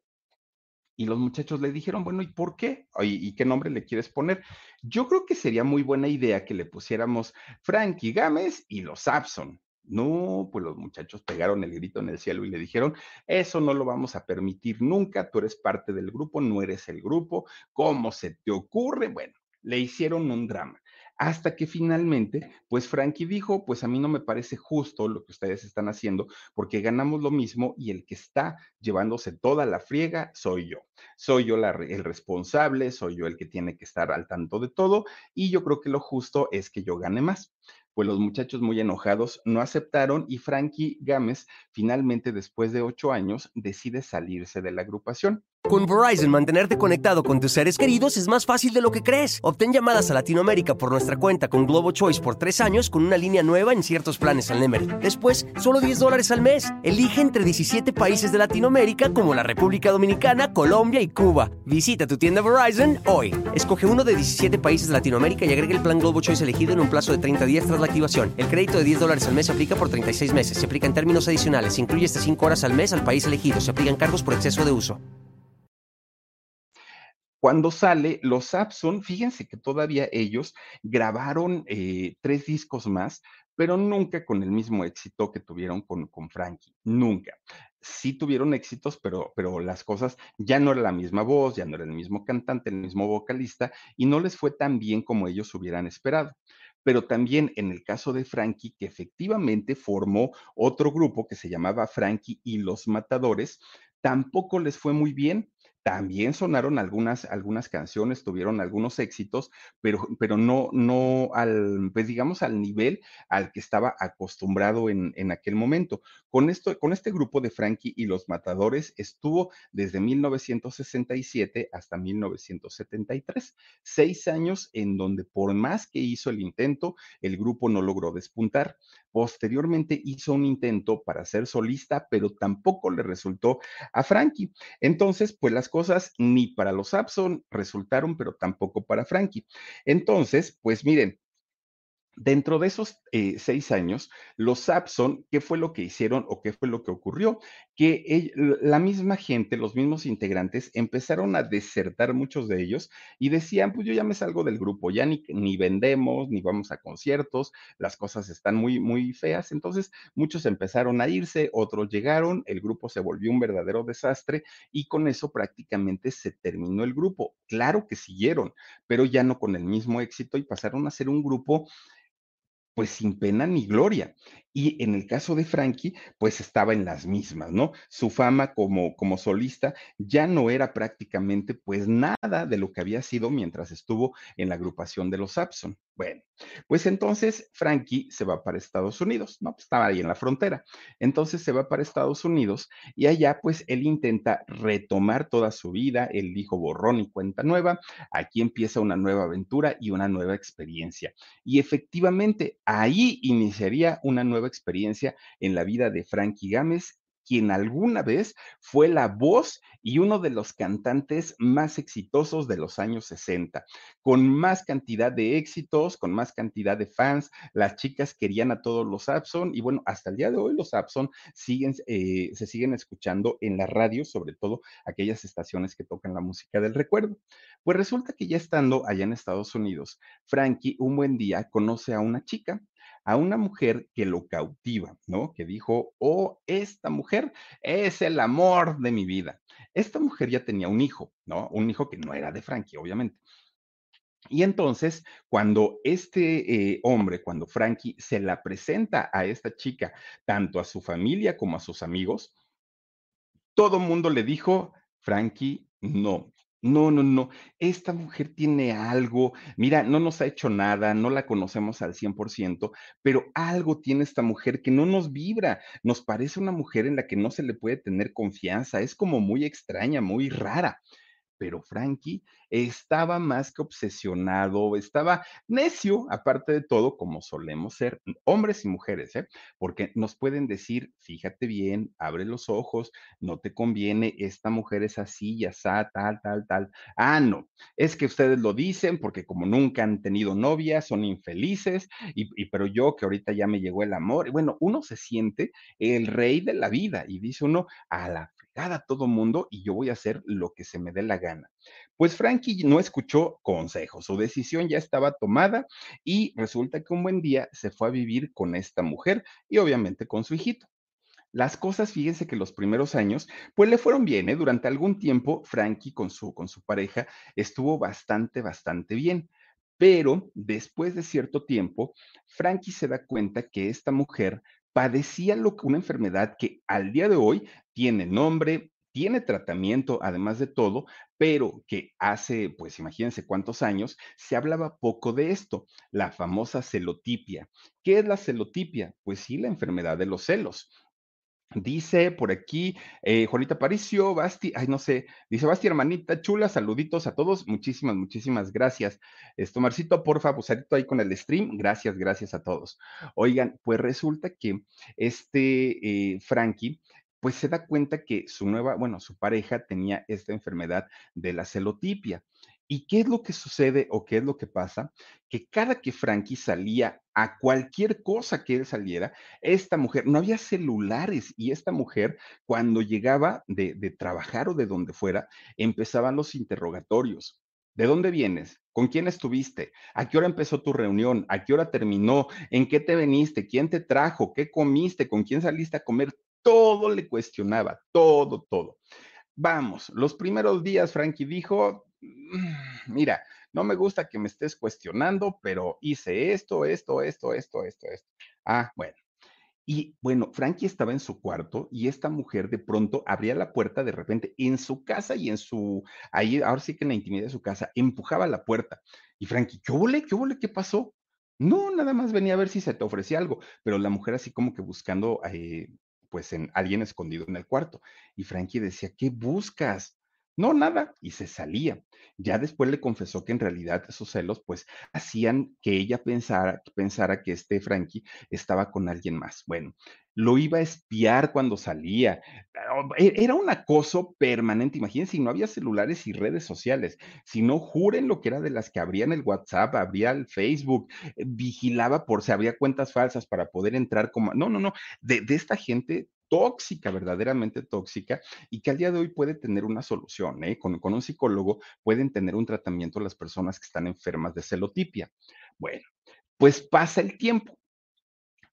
Y los muchachos le dijeron, bueno, ¿y por qué? ¿Y, qué nombre le quieres poner? Yo creo que sería muy buena idea que le pusiéramos Frankie Gámez y los Sapson. No, pues los muchachos pegaron el grito en el cielo y le dijeron, eso no lo vamos a permitir nunca, tú eres parte del grupo, no eres el grupo, ¿cómo se te ocurre? Bueno, le hicieron un drama. Hasta que finalmente, pues Frankie dijo, pues a mí no me parece justo lo que ustedes están haciendo, porque ganamos lo mismo y el que está llevándose toda la friega soy yo. Soy yo el responsable, soy yo el que tiene que estar al tanto de todo y yo creo que lo justo es que yo gane más pues los muchachos muy enojados no aceptaron y Frankie Gámez finalmente después de ocho años decide salirse de la agrupación. Con Verizon, mantenerte conectado con tus seres queridos es más fácil de lo que crees. Obtén llamadas a Latinoamérica por nuestra cuenta con Globo Choice por tres años con una línea nueva en ciertos planes al Nemer. Después, solo 10 dólares al mes. Elige entre 17 países de Latinoamérica como la República Dominicana, Colombia y Cuba. Visita tu tienda Verizon hoy. Escoge uno de 17 países de Latinoamérica y agrega el plan Globo Choice elegido en un plazo de 30 días tras la activación. El crédito de 10 dólares al mes se aplica por 36 meses. Se aplica en términos adicionales. Se incluye hasta 5 horas al mes al país elegido. Se aplican cargos por exceso de uso. Cuando sale los Sapson, fíjense que todavía ellos grabaron eh, tres discos más, pero nunca con el mismo éxito que tuvieron con, con Frankie, nunca. Sí tuvieron éxitos, pero, pero las cosas ya no era la misma voz, ya no era el mismo cantante, el mismo vocalista, y no les fue tan bien como ellos hubieran esperado pero también en el caso de Frankie, que efectivamente formó otro grupo que se llamaba Frankie y los Matadores, tampoco les fue muy bien. También sonaron algunas, algunas canciones, tuvieron algunos éxitos, pero, pero no, no al, pues digamos, al nivel al que estaba acostumbrado en, en aquel momento. Con, esto, con este grupo de Frankie y los Matadores estuvo desde 1967 hasta 1973, seis años en donde por más que hizo el intento, el grupo no logró despuntar. Posteriormente hizo un intento para ser solista, pero tampoco le resultó a Frankie. Entonces, pues las cosas ni para los Abson resultaron, pero tampoco para Frankie. Entonces, pues miren, Dentro de esos eh, seis años, los Sapson, ¿qué fue lo que hicieron o qué fue lo que ocurrió? Que la misma gente, los mismos integrantes, empezaron a desertar muchos de ellos y decían, pues yo ya me salgo del grupo, ya ni, ni vendemos, ni vamos a conciertos, las cosas están muy, muy feas. Entonces, muchos empezaron a irse, otros llegaron, el grupo se volvió un verdadero desastre y con eso prácticamente se terminó el grupo. Claro que siguieron, pero ya no con el mismo éxito y pasaron a ser un grupo pues sin pena ni gloria. Y en el caso de Frankie, pues estaba en las mismas, ¿no? Su fama como, como solista ya no era prácticamente pues nada de lo que había sido mientras estuvo en la agrupación de los Sapson. Bueno, pues entonces Frankie se va para Estados Unidos, ¿no? Pues estaba ahí en la frontera. Entonces se va para Estados Unidos y allá pues él intenta retomar toda su vida, él dijo borrón y cuenta nueva, aquí empieza una nueva aventura y una nueva experiencia. Y efectivamente ahí iniciaría una nueva experiencia en la vida de Frankie Gámez quien alguna vez fue la voz y uno de los cantantes más exitosos de los años 60, con más cantidad de éxitos, con más cantidad de fans. Las chicas querían a todos los Abson y bueno, hasta el día de hoy los Abson siguen, eh, se siguen escuchando en la radio, sobre todo aquellas estaciones que tocan la música del recuerdo. Pues resulta que ya estando allá en Estados Unidos, Frankie un buen día conoce a una chica a una mujer que lo cautiva, ¿no? Que dijo, oh, esta mujer es el amor de mi vida. Esta mujer ya tenía un hijo, ¿no? Un hijo que no era de Frankie, obviamente. Y entonces, cuando este eh, hombre, cuando Frankie se la presenta a esta chica, tanto a su familia como a sus amigos, todo mundo le dijo, Frankie, no, no, no, no. Esta mujer tiene algo. Mira, no nos ha hecho nada, no la conocemos al 100%, pero algo tiene esta mujer que no nos vibra. Nos parece una mujer en la que no se le puede tener confianza. Es como muy extraña, muy rara pero Frankie estaba más que obsesionado, estaba necio, aparte de todo, como solemos ser hombres y mujeres, ¿eh? porque nos pueden decir, fíjate bien, abre los ojos, no te conviene, esta mujer es así, ya está, tal, tal, tal. Ah, no, es que ustedes lo dicen porque como nunca han tenido novia, son infelices, y, y pero yo que ahorita ya me llegó el amor, y bueno, uno se siente el rey de la vida y dice uno, a la a todo mundo y yo voy a hacer lo que se me dé la gana. Pues Frankie no escuchó consejos, su decisión ya estaba tomada y resulta que un buen día se fue a vivir con esta mujer y obviamente con su hijito. Las cosas, fíjense que los primeros años, pues le fueron bien, ¿eh? Durante algún tiempo, Frankie con su, con su pareja estuvo bastante, bastante bien. Pero después de cierto tiempo, Frankie se da cuenta que esta mujer padecía una enfermedad que al día de hoy tiene nombre, tiene tratamiento, además de todo, pero que hace, pues imagínense cuántos años, se hablaba poco de esto, la famosa celotipia. ¿Qué es la celotipia? Pues sí, la enfermedad de los celos. Dice por aquí eh, Juanita Paricio, Basti, ay, no sé, dice Basti, hermanita chula, saluditos a todos, muchísimas, muchísimas gracias. Esto, Marcito, porfa, busadito ahí con el stream, gracias, gracias a todos. Oigan, pues resulta que este eh, Frankie, pues se da cuenta que su nueva, bueno, su pareja tenía esta enfermedad de la celotipia. ¿Y qué es lo que sucede o qué es lo que pasa? Que cada que Frankie salía a cualquier cosa que él saliera, esta mujer, no había celulares y esta mujer, cuando llegaba de, de trabajar o de donde fuera, empezaban los interrogatorios. ¿De dónde vienes? ¿Con quién estuviste? ¿A qué hora empezó tu reunión? ¿A qué hora terminó? ¿En qué te veniste? ¿Quién te trajo? ¿Qué comiste? ¿Con quién saliste a comer? Todo le cuestionaba, todo, todo. Vamos, los primeros días Frankie dijo, mira, no me gusta que me estés cuestionando, pero hice esto, esto, esto, esto, esto, esto. Ah, bueno. Y bueno, Frankie estaba en su cuarto y esta mujer de pronto abría la puerta de repente en su casa y en su, ahí, ahora sí que en la intimidad de su casa, empujaba la puerta. Y Frankie, ¿qué huele? ¿Qué huele? ¿Qué pasó? No, nada más venía a ver si se te ofrecía algo, pero la mujer así como que buscando eh, pues en alguien escondido en el cuarto. Y Frankie decía, ¿qué buscas? No, nada, y se salía. Ya después le confesó que en realidad esos celos, pues, hacían que ella pensara, pensara que este Frankie estaba con alguien más. Bueno, lo iba a espiar cuando salía. Ah, e- Era un acoso permanente. Imagínense, si no había celulares y redes sociales, si no juren lo que era de las que abrían el WhatsApp, abría el Facebook, eh, vigilaba por si había cuentas falsas para poder entrar como... No, no, no, de esta gente tóxica, verdaderamente tóxica, y que al día de hoy puede tener una solución, ¿eh? Con, con un psicólogo pueden tener un tratamiento las personas que están enfermas de celotipia. Bueno, pues pasa el tiempo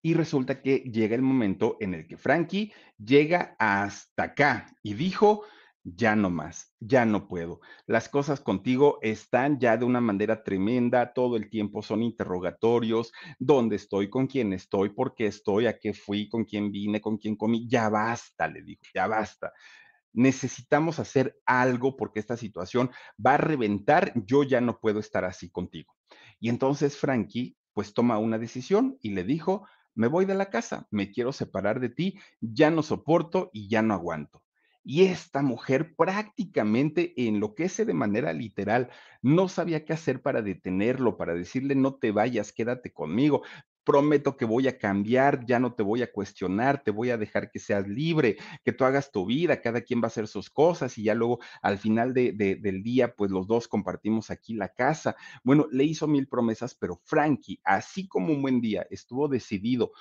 y resulta que llega el momento en el que Frankie llega hasta acá y dijo, ya no más, ya no puedo. Las cosas contigo están ya de una manera tremenda, todo el tiempo son interrogatorios, dónde estoy, con quién estoy, por qué estoy, a qué fui, con quién vine, con quién comí, ya basta, le digo, ya basta. Necesitamos hacer algo porque esta situación va a reventar, yo ya no puedo estar así contigo. Y entonces Frankie pues toma una decisión y le dijo, me voy de la casa, me quiero separar de ti, ya no soporto y ya no aguanto. Y esta mujer prácticamente enloquece de manera literal. No sabía qué hacer para detenerlo, para decirle, no te vayas, quédate conmigo. Prometo que voy a cambiar, ya no te voy a cuestionar, te voy a dejar que seas libre, que tú hagas tu vida, cada quien va a hacer sus cosas y ya luego al final de, de, del día, pues los dos compartimos aquí la casa. Bueno, le hizo mil promesas, pero Frankie, así como un buen día estuvo decidido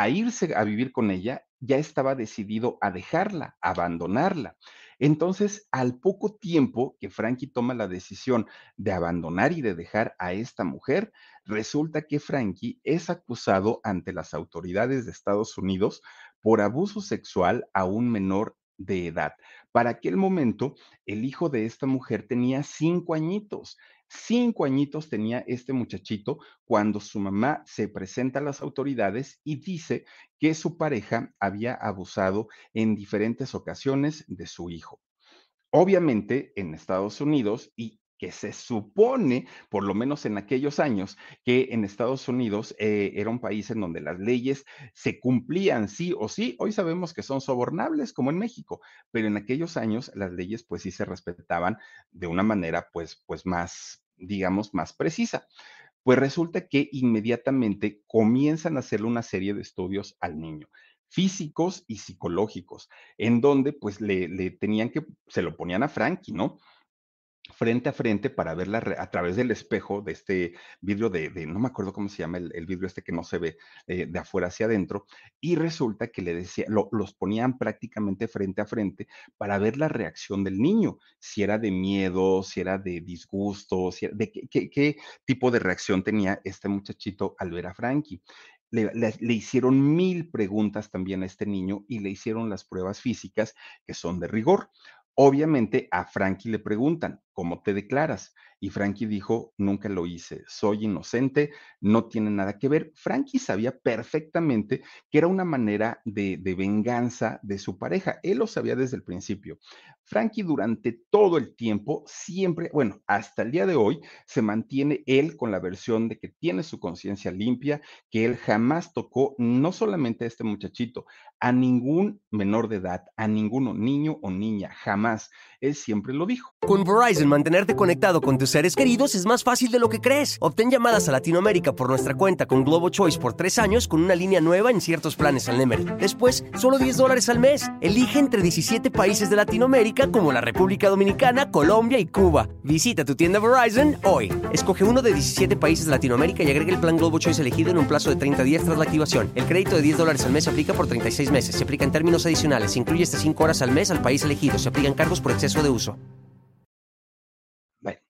a irse a vivir con ella, ya estaba decidido a dejarla, a abandonarla. Entonces, al poco tiempo que Frankie toma la decisión de abandonar y de dejar a esta mujer, resulta que Frankie es acusado ante las autoridades de Estados Unidos por abuso sexual a un menor de edad. Para aquel momento, el hijo de esta mujer tenía cinco añitos. Cinco añitos tenía este muchachito cuando su mamá se presenta a las autoridades y dice que su pareja había abusado en diferentes ocasiones de su hijo. Obviamente en Estados Unidos y que se supone, por lo menos en aquellos años, que en Estados Unidos eh, era un país en donde las leyes se cumplían sí o sí. Hoy sabemos que son sobornables, como en México, pero en aquellos años las leyes pues sí se respetaban de una manera pues, pues más, digamos, más precisa. Pues resulta que inmediatamente comienzan a hacerle una serie de estudios al niño físicos y psicológicos, en donde pues le, le tenían que, se lo ponían a Frankie, ¿no? Frente a frente para verla a través del espejo de este vidrio de, de- no me acuerdo cómo se llama el, vidrio este que no se ve eh, de afuera hacia adentro, y resulta que le decía, lo- los ponían prácticamente frente a frente para ver la reacción del niño, si era de miedo, si era de disgusto, si era- de qué, qué- tipo de reacción tenía este muchachito al ver a Frankie. Le hicieron mil preguntas también a este niño y le hicieron las pruebas físicas que son de rigor. Obviamente a Frankie le preguntan, ¿cómo te declaras? Y Frankie dijo, nunca lo hice, soy inocente, no tiene nada que ver. Frankie sabía perfectamente que era una manera de, venganza de su pareja. Él lo sabía desde el principio. Frankie durante todo el tiempo, siempre, bueno, hasta el día de hoy, se mantiene él con la versión de que tiene su conciencia limpia, que él jamás tocó no solamente a este muchachito, a ningún menor de edad, a ninguno niño o niña, jamás. Él siempre lo dijo. Con Verizon, mantenerte conectado con tus seres queridos es más fácil de lo que crees. Obtén llamadas a Latinoamérica por nuestra cuenta con Globo Choice por tres años con una línea nueva en ciertos planes al Nemery. Después, solo 10 dólares al mes. Elige entre 17 países de Latinoamérica como la República Dominicana, Colombia y Cuba. Visita tu tienda Verizon hoy. Escoge uno de 17 países de Latinoamérica y agrega el plan Globo Choice elegido en un plazo de 30 días tras la activación. El crédito de 10 dólares al mes aplica por 36 meses. Se aplica en términos adicionales. Se incluye hasta 5 horas al mes al país elegido. Se aplican cargos por exceso de uso. Bueno,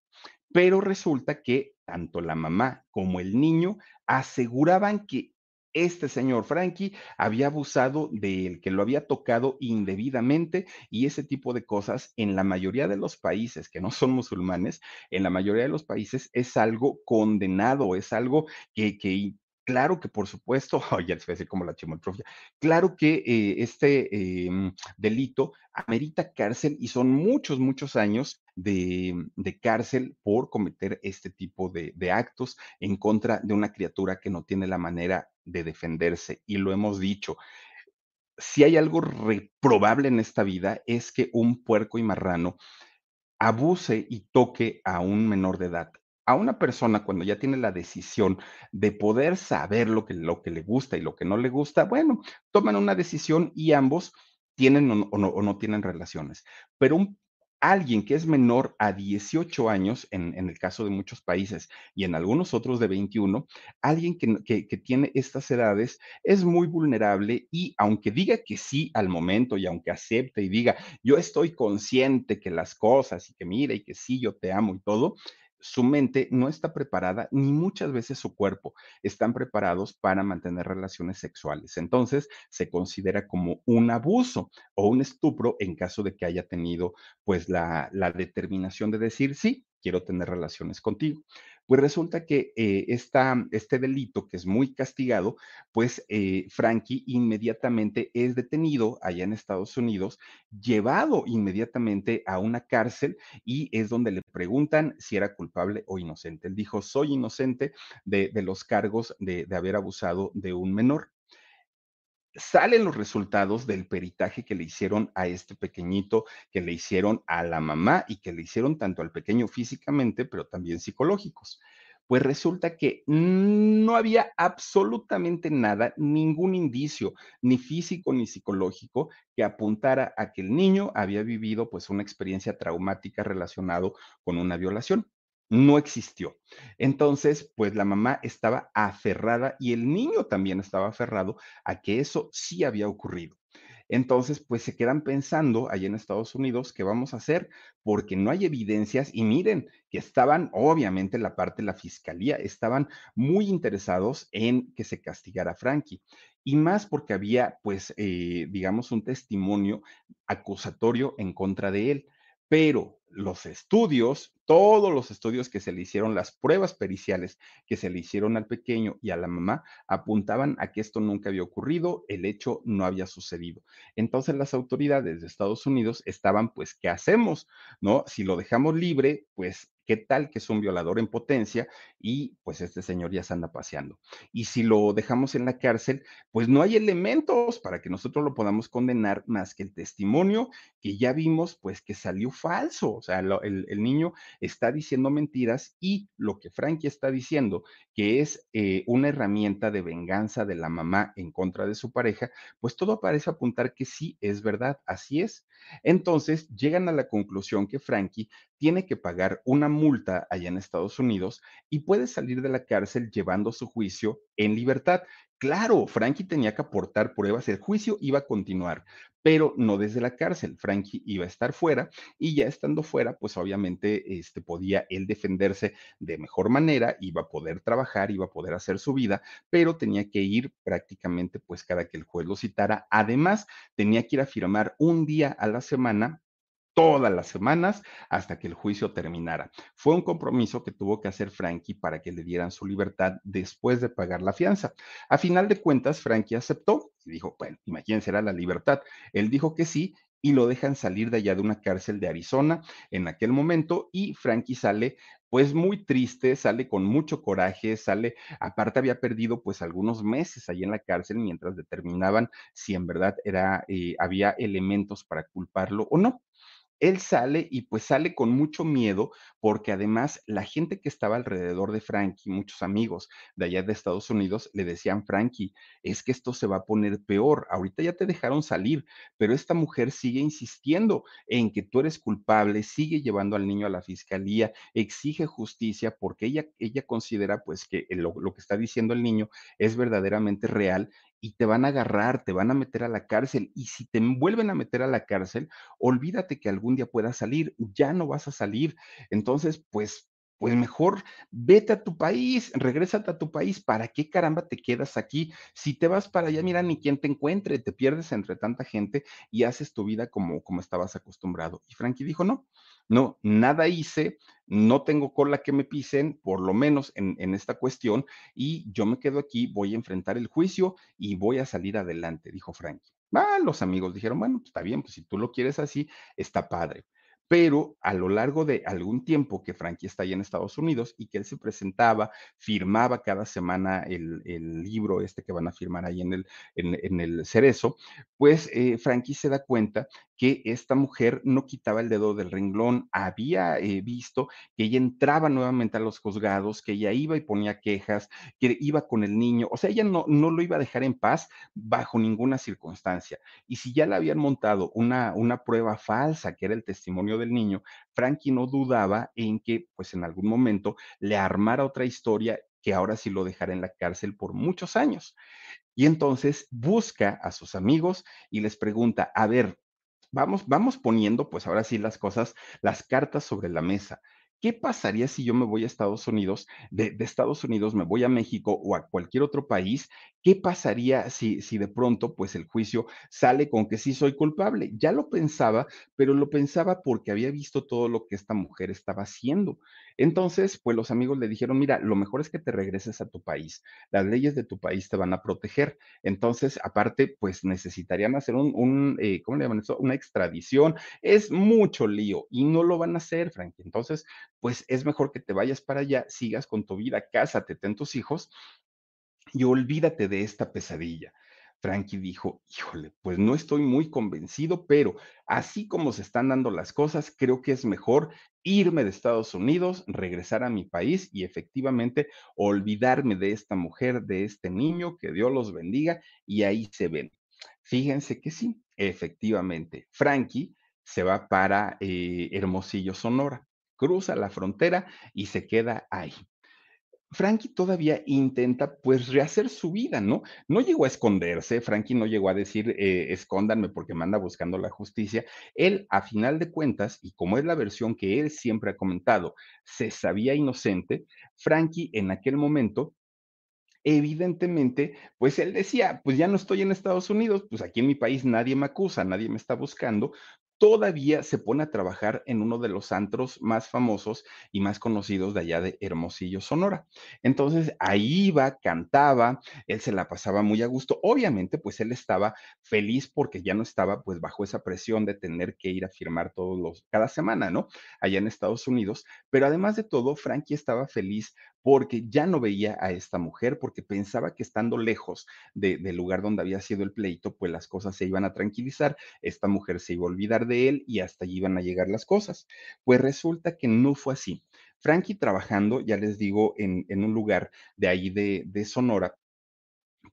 pero resulta que tanto la mamá como el niño aseguraban que este señor Frankie había abusado del que lo había tocado indebidamente y ese tipo de cosas en la mayoría de los países que no son musulmanes, en la mayoría de los países es algo condenado, es algo que, que Claro que por supuesto, ya les voy como la chimotrofia, claro que eh, este eh, delito amerita cárcel y son muchos, muchos años de, de cárcel por cometer este tipo de, de actos en contra de una criatura que no tiene la manera de defenderse. Y lo hemos dicho, si hay algo reprobable en esta vida es que un puerco y marrano abuse y toque a un menor de edad. A una persona cuando ya tiene la decisión de poder saber lo que, lo que le gusta y lo que no le gusta, bueno, toman una decisión y ambos tienen o no, tienen relaciones. Pero alguien que es menor a 18 años, en, en, el caso de muchos países y en algunos otros de 21, alguien que, que, que, tiene estas edades es muy vulnerable y aunque diga que sí al momento y aunque acepte y diga, yo estoy consciente que las cosas y que mira y que sí, yo te amo y todo, su mente no está preparada, ni muchas veces su cuerpo están preparados para mantener relaciones sexuales. Entonces, se considera como un abuso o un estupro en caso de que haya tenido pues la, la determinación de decir, sí, quiero tener relaciones contigo. Pues resulta que eh, este delito, que es muy castigado, pues eh, Frankie inmediatamente es detenido allá en Estados Unidos, llevado inmediatamente a una cárcel y es donde le preguntan si era culpable o inocente. Él dijo, soy inocente de, los cargos de haber abusado de un menor salen los resultados del peritaje que le hicieron a este pequeñito, que le hicieron a la mamá y que le hicieron tanto al pequeño físicamente, pero también psicológicos. Pues resulta que no había absolutamente nada, ningún indicio, ni físico ni psicológico, que apuntara a que el niño había vivido pues una experiencia traumática relacionado con una violación no existió. Entonces, pues la mamá estaba aferrada y el niño también estaba aferrado a que eso sí había ocurrido. Entonces, pues se quedan pensando allá en Estados Unidos qué vamos a hacer porque no hay evidencias y miren que estaban, obviamente la parte de la fiscalía, estaban muy interesados en que se castigara a Frankie y más porque había, pues, eh, digamos, un testimonio acusatorio en contra de él pero los estudios, todos los estudios que se le hicieron, las pruebas periciales que se le hicieron al pequeño y a la mamá, apuntaban a que esto nunca había ocurrido, el hecho no había sucedido. Entonces las autoridades de Estados Unidos estaban, pues, ¿qué hacemos? ¿No? Si lo dejamos libre, pues ¿Qué tal que es un violador en potencia y pues este señor ya se anda paseando? Y si lo dejamos en la cárcel, pues no hay elementos para que nosotros lo podamos condenar más que el testimonio que ya vimos pues que salió falso. O sea, el, niño está diciendo mentiras y lo que Frankie está diciendo, que es eh, una herramienta de venganza de la mamá en contra de su pareja, pues todo parece apuntar que sí es verdad, así es. Entonces llegan a la conclusión que Frankie tiene que pagar una multa allá en Estados Unidos y puede salir de la cárcel llevando su juicio en libertad. Claro, Frankie tenía que aportar pruebas, el juicio iba a continuar, pero no desde la cárcel. Frankie iba a estar fuera y ya estando fuera, pues obviamente este, podía él defenderse de mejor manera, iba a poder trabajar, iba a poder hacer su vida, pero tenía que ir prácticamente pues cada que el juez lo citara. Además, tenía que ir a firmar un día a la semana todas las semanas hasta que el juicio terminara. Fue un compromiso que tuvo que hacer Frankie para que le dieran su libertad después de pagar la fianza. A final de cuentas, Frankie aceptó y dijo, bueno, imagínense, era la libertad. Él dijo que sí y lo dejan salir de allá de una cárcel de Arizona en aquel momento y Frankie sale pues muy triste, sale con mucho coraje, sale, aparte había perdido pues algunos meses ahí en la cárcel mientras determinaban si en verdad era, eh, había elementos para culparlo o no él sale y pues sale con mucho miedo porque además la gente que estaba alrededor de Frankie, muchos amigos de allá de Estados Unidos, le decían, Frankie, es que esto se va a poner peor, ahorita ya te dejaron salir, pero esta mujer sigue insistiendo en que tú eres culpable, sigue llevando al niño a la fiscalía, exige justicia porque ella, ella considera pues que lo, lo que está diciendo el niño es verdaderamente real y te van a agarrar, te van a meter a la cárcel. Y si te vuelven a meter a la cárcel, olvídate que algún día puedas salir, ya no vas a salir. Entonces, pues, pues mejor vete a tu país, regrésate a tu país. ¿Para qué caramba te quedas aquí? Si te vas para allá, mira, ni quien te encuentre, te pierdes entre tanta gente y haces tu vida como, como estabas acostumbrado. Y Frankie dijo, no, no, nada hice, no tengo cola que me pisen, por lo menos en, esta cuestión, y yo me quedo aquí, voy a enfrentar el juicio y voy a salir adelante, dijo Frankie. Ah, los amigos dijeron, bueno, pues está bien, pues si tú lo quieres así, está padre. pero a lo largo de algún tiempo que Frankie está ahí en Estados Unidos y que él se presentaba, firmaba cada semana el, libro este que van a firmar ahí en el, en, el cerezo, pues eh, Frankie se da cuenta que esta mujer no quitaba el dedo del renglón, había eh, visto que ella entraba nuevamente a los juzgados, que ella iba y ponía quejas, que iba con el niño, o sea, ella no, no lo iba a dejar en paz bajo ninguna circunstancia. Y si ya le habían montado una, una prueba falsa, que era el testimonio del niño, Frankie no dudaba en que, pues en algún momento, le armara otra historia que ahora sí lo dejara en la cárcel por muchos años. Y entonces busca a sus amigos y les pregunta, a ver, vamos, vamos poniendo, pues ahora sí las cosas, las cartas sobre la mesa. ¿Qué pasaría si yo me voy a Estados Unidos, de, Estados Unidos me voy a México o a cualquier otro país? ¿Qué pasaría si, si de pronto, pues el juicio sale con que sí soy culpable? Ya lo pensaba, pero lo pensaba porque había visto todo lo que esta mujer estaba haciendo. Entonces, pues los amigos le dijeron, mira, lo mejor es que te regreses a tu país. Las leyes de tu país te van a proteger. Entonces, aparte, pues necesitarían hacer un, un eh, ¿cómo le llaman eso? Una extradición. Es mucho lío y no lo van a hacer, Frankie. Entonces, pues es mejor que te vayas para allá, sigas con tu vida, cásate, ten tus hijos y olvídate de esta pesadilla. Frankie dijo, híjole, pues no estoy muy convencido, pero así como se están dando las cosas, creo que es mejor irme de Estados Unidos, regresar a mi país y efectivamente olvidarme de esta mujer, de este niño, que Dios los bendiga y ahí se ven. Fíjense que sí, efectivamente, Frankie se va para eh, Hermosillo, Sonora cruza la frontera y se queda ahí. Frankie todavía intenta pues rehacer su vida, ¿no? No llegó a esconderse, Frankie no llegó a decir eh, escóndanme porque me anda buscando la justicia. Él, a final de cuentas, y como es la versión que él siempre ha comentado, se sabía inocente, Frankie en aquel momento evidentemente, pues él decía, pues ya no estoy en Estados Unidos, pues aquí en mi país nadie me acusa, nadie me está buscando, todavía se pone a trabajar en uno de los antros más famosos y más conocidos de allá de Hermosillo, Sonora. Entonces ahí iba, cantaba, él se la pasaba muy a gusto. Obviamente, pues él estaba feliz porque ya no estaba pues bajo esa presión de tener que ir a firmar todos los, cada semana, ¿no? Allá en Estados Unidos. Pero además de todo, Frankie estaba feliz porque ya no veía a esta mujer, porque pensaba que estando lejos del lugar donde había sido el pleito, pues las cosas se iban a tranquilizar, esta mujer se iba a olvidar de él y hasta allí iban a llegar las cosas. Pues resulta que no fue así. Frankie trabajando, ya les digo, en, un lugar de ahí de, de Sonora,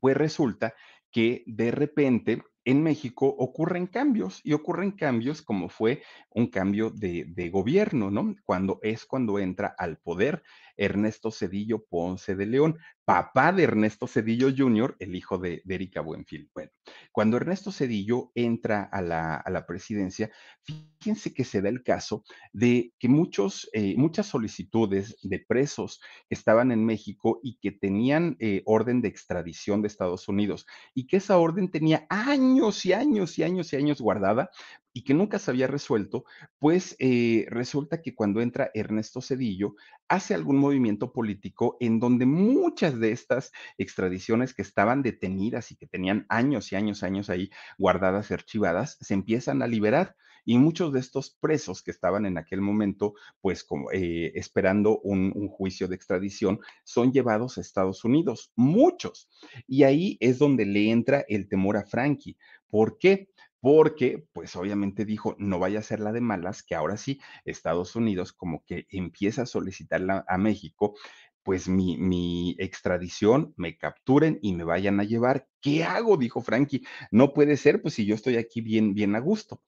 pues resulta que de repente en México ocurren cambios y ocurren cambios como fue un cambio de, de, gobierno, ¿no? Cuando es cuando entra al poder Ernesto Cedillo Ponce de León, papá de Ernesto Cedillo Jr., el hijo de, Erika Buenfil. Bueno, cuando Ernesto Cedillo entra a la, a la, presidencia, fíjense que se da el caso de que muchos, eh, muchas solicitudes de presos estaban en México y que tenían eh, orden de extradición de Estados Unidos y que esa orden tenía años y años y años y años guardada, y que nunca se había resuelto, pues eh, resulta que cuando entra Ernesto Cedillo, hace algún movimiento político en donde muchas de estas extradiciones que estaban detenidas y que tenían años y años, años ahí guardadas y archivadas, se empiezan a liberar. Y muchos de estos presos que estaban en aquel momento, pues como, eh, esperando un, un juicio de extradición, son llevados a Estados Unidos, muchos. Y ahí es donde le entra el temor a Frankie. ¿Por qué? Porque pues obviamente dijo, no vaya a ser la de malas, que ahora sí Estados Unidos como que empieza a solicitarla a México, pues mi, mi, extradición, me capturen y me vayan a llevar. ¿Qué hago? Dijo Frankie. No puede ser, pues si yo estoy aquí bien, bien a gusto.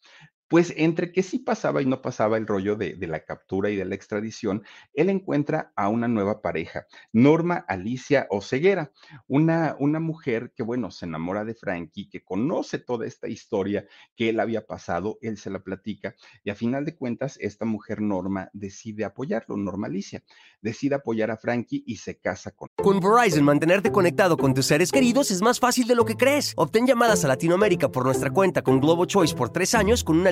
Pues entre que sí pasaba y no pasaba el rollo de, la captura y de la extradición, él encuentra a una nueva pareja, Norma Alicia Oceguera, una, una mujer que, bueno, se enamora de Frankie, que conoce toda esta historia que él había pasado, él se la platica, y a final de cuentas, esta mujer Norma decide apoyarlo, Norma Alicia, decide apoyar a Frankie y se casa con Con Verizon, mantenerte conectado con tus seres queridos es más fácil de lo que crees. Obtén llamadas a Latinoamérica por nuestra cuenta con Globo Choice por tres años con una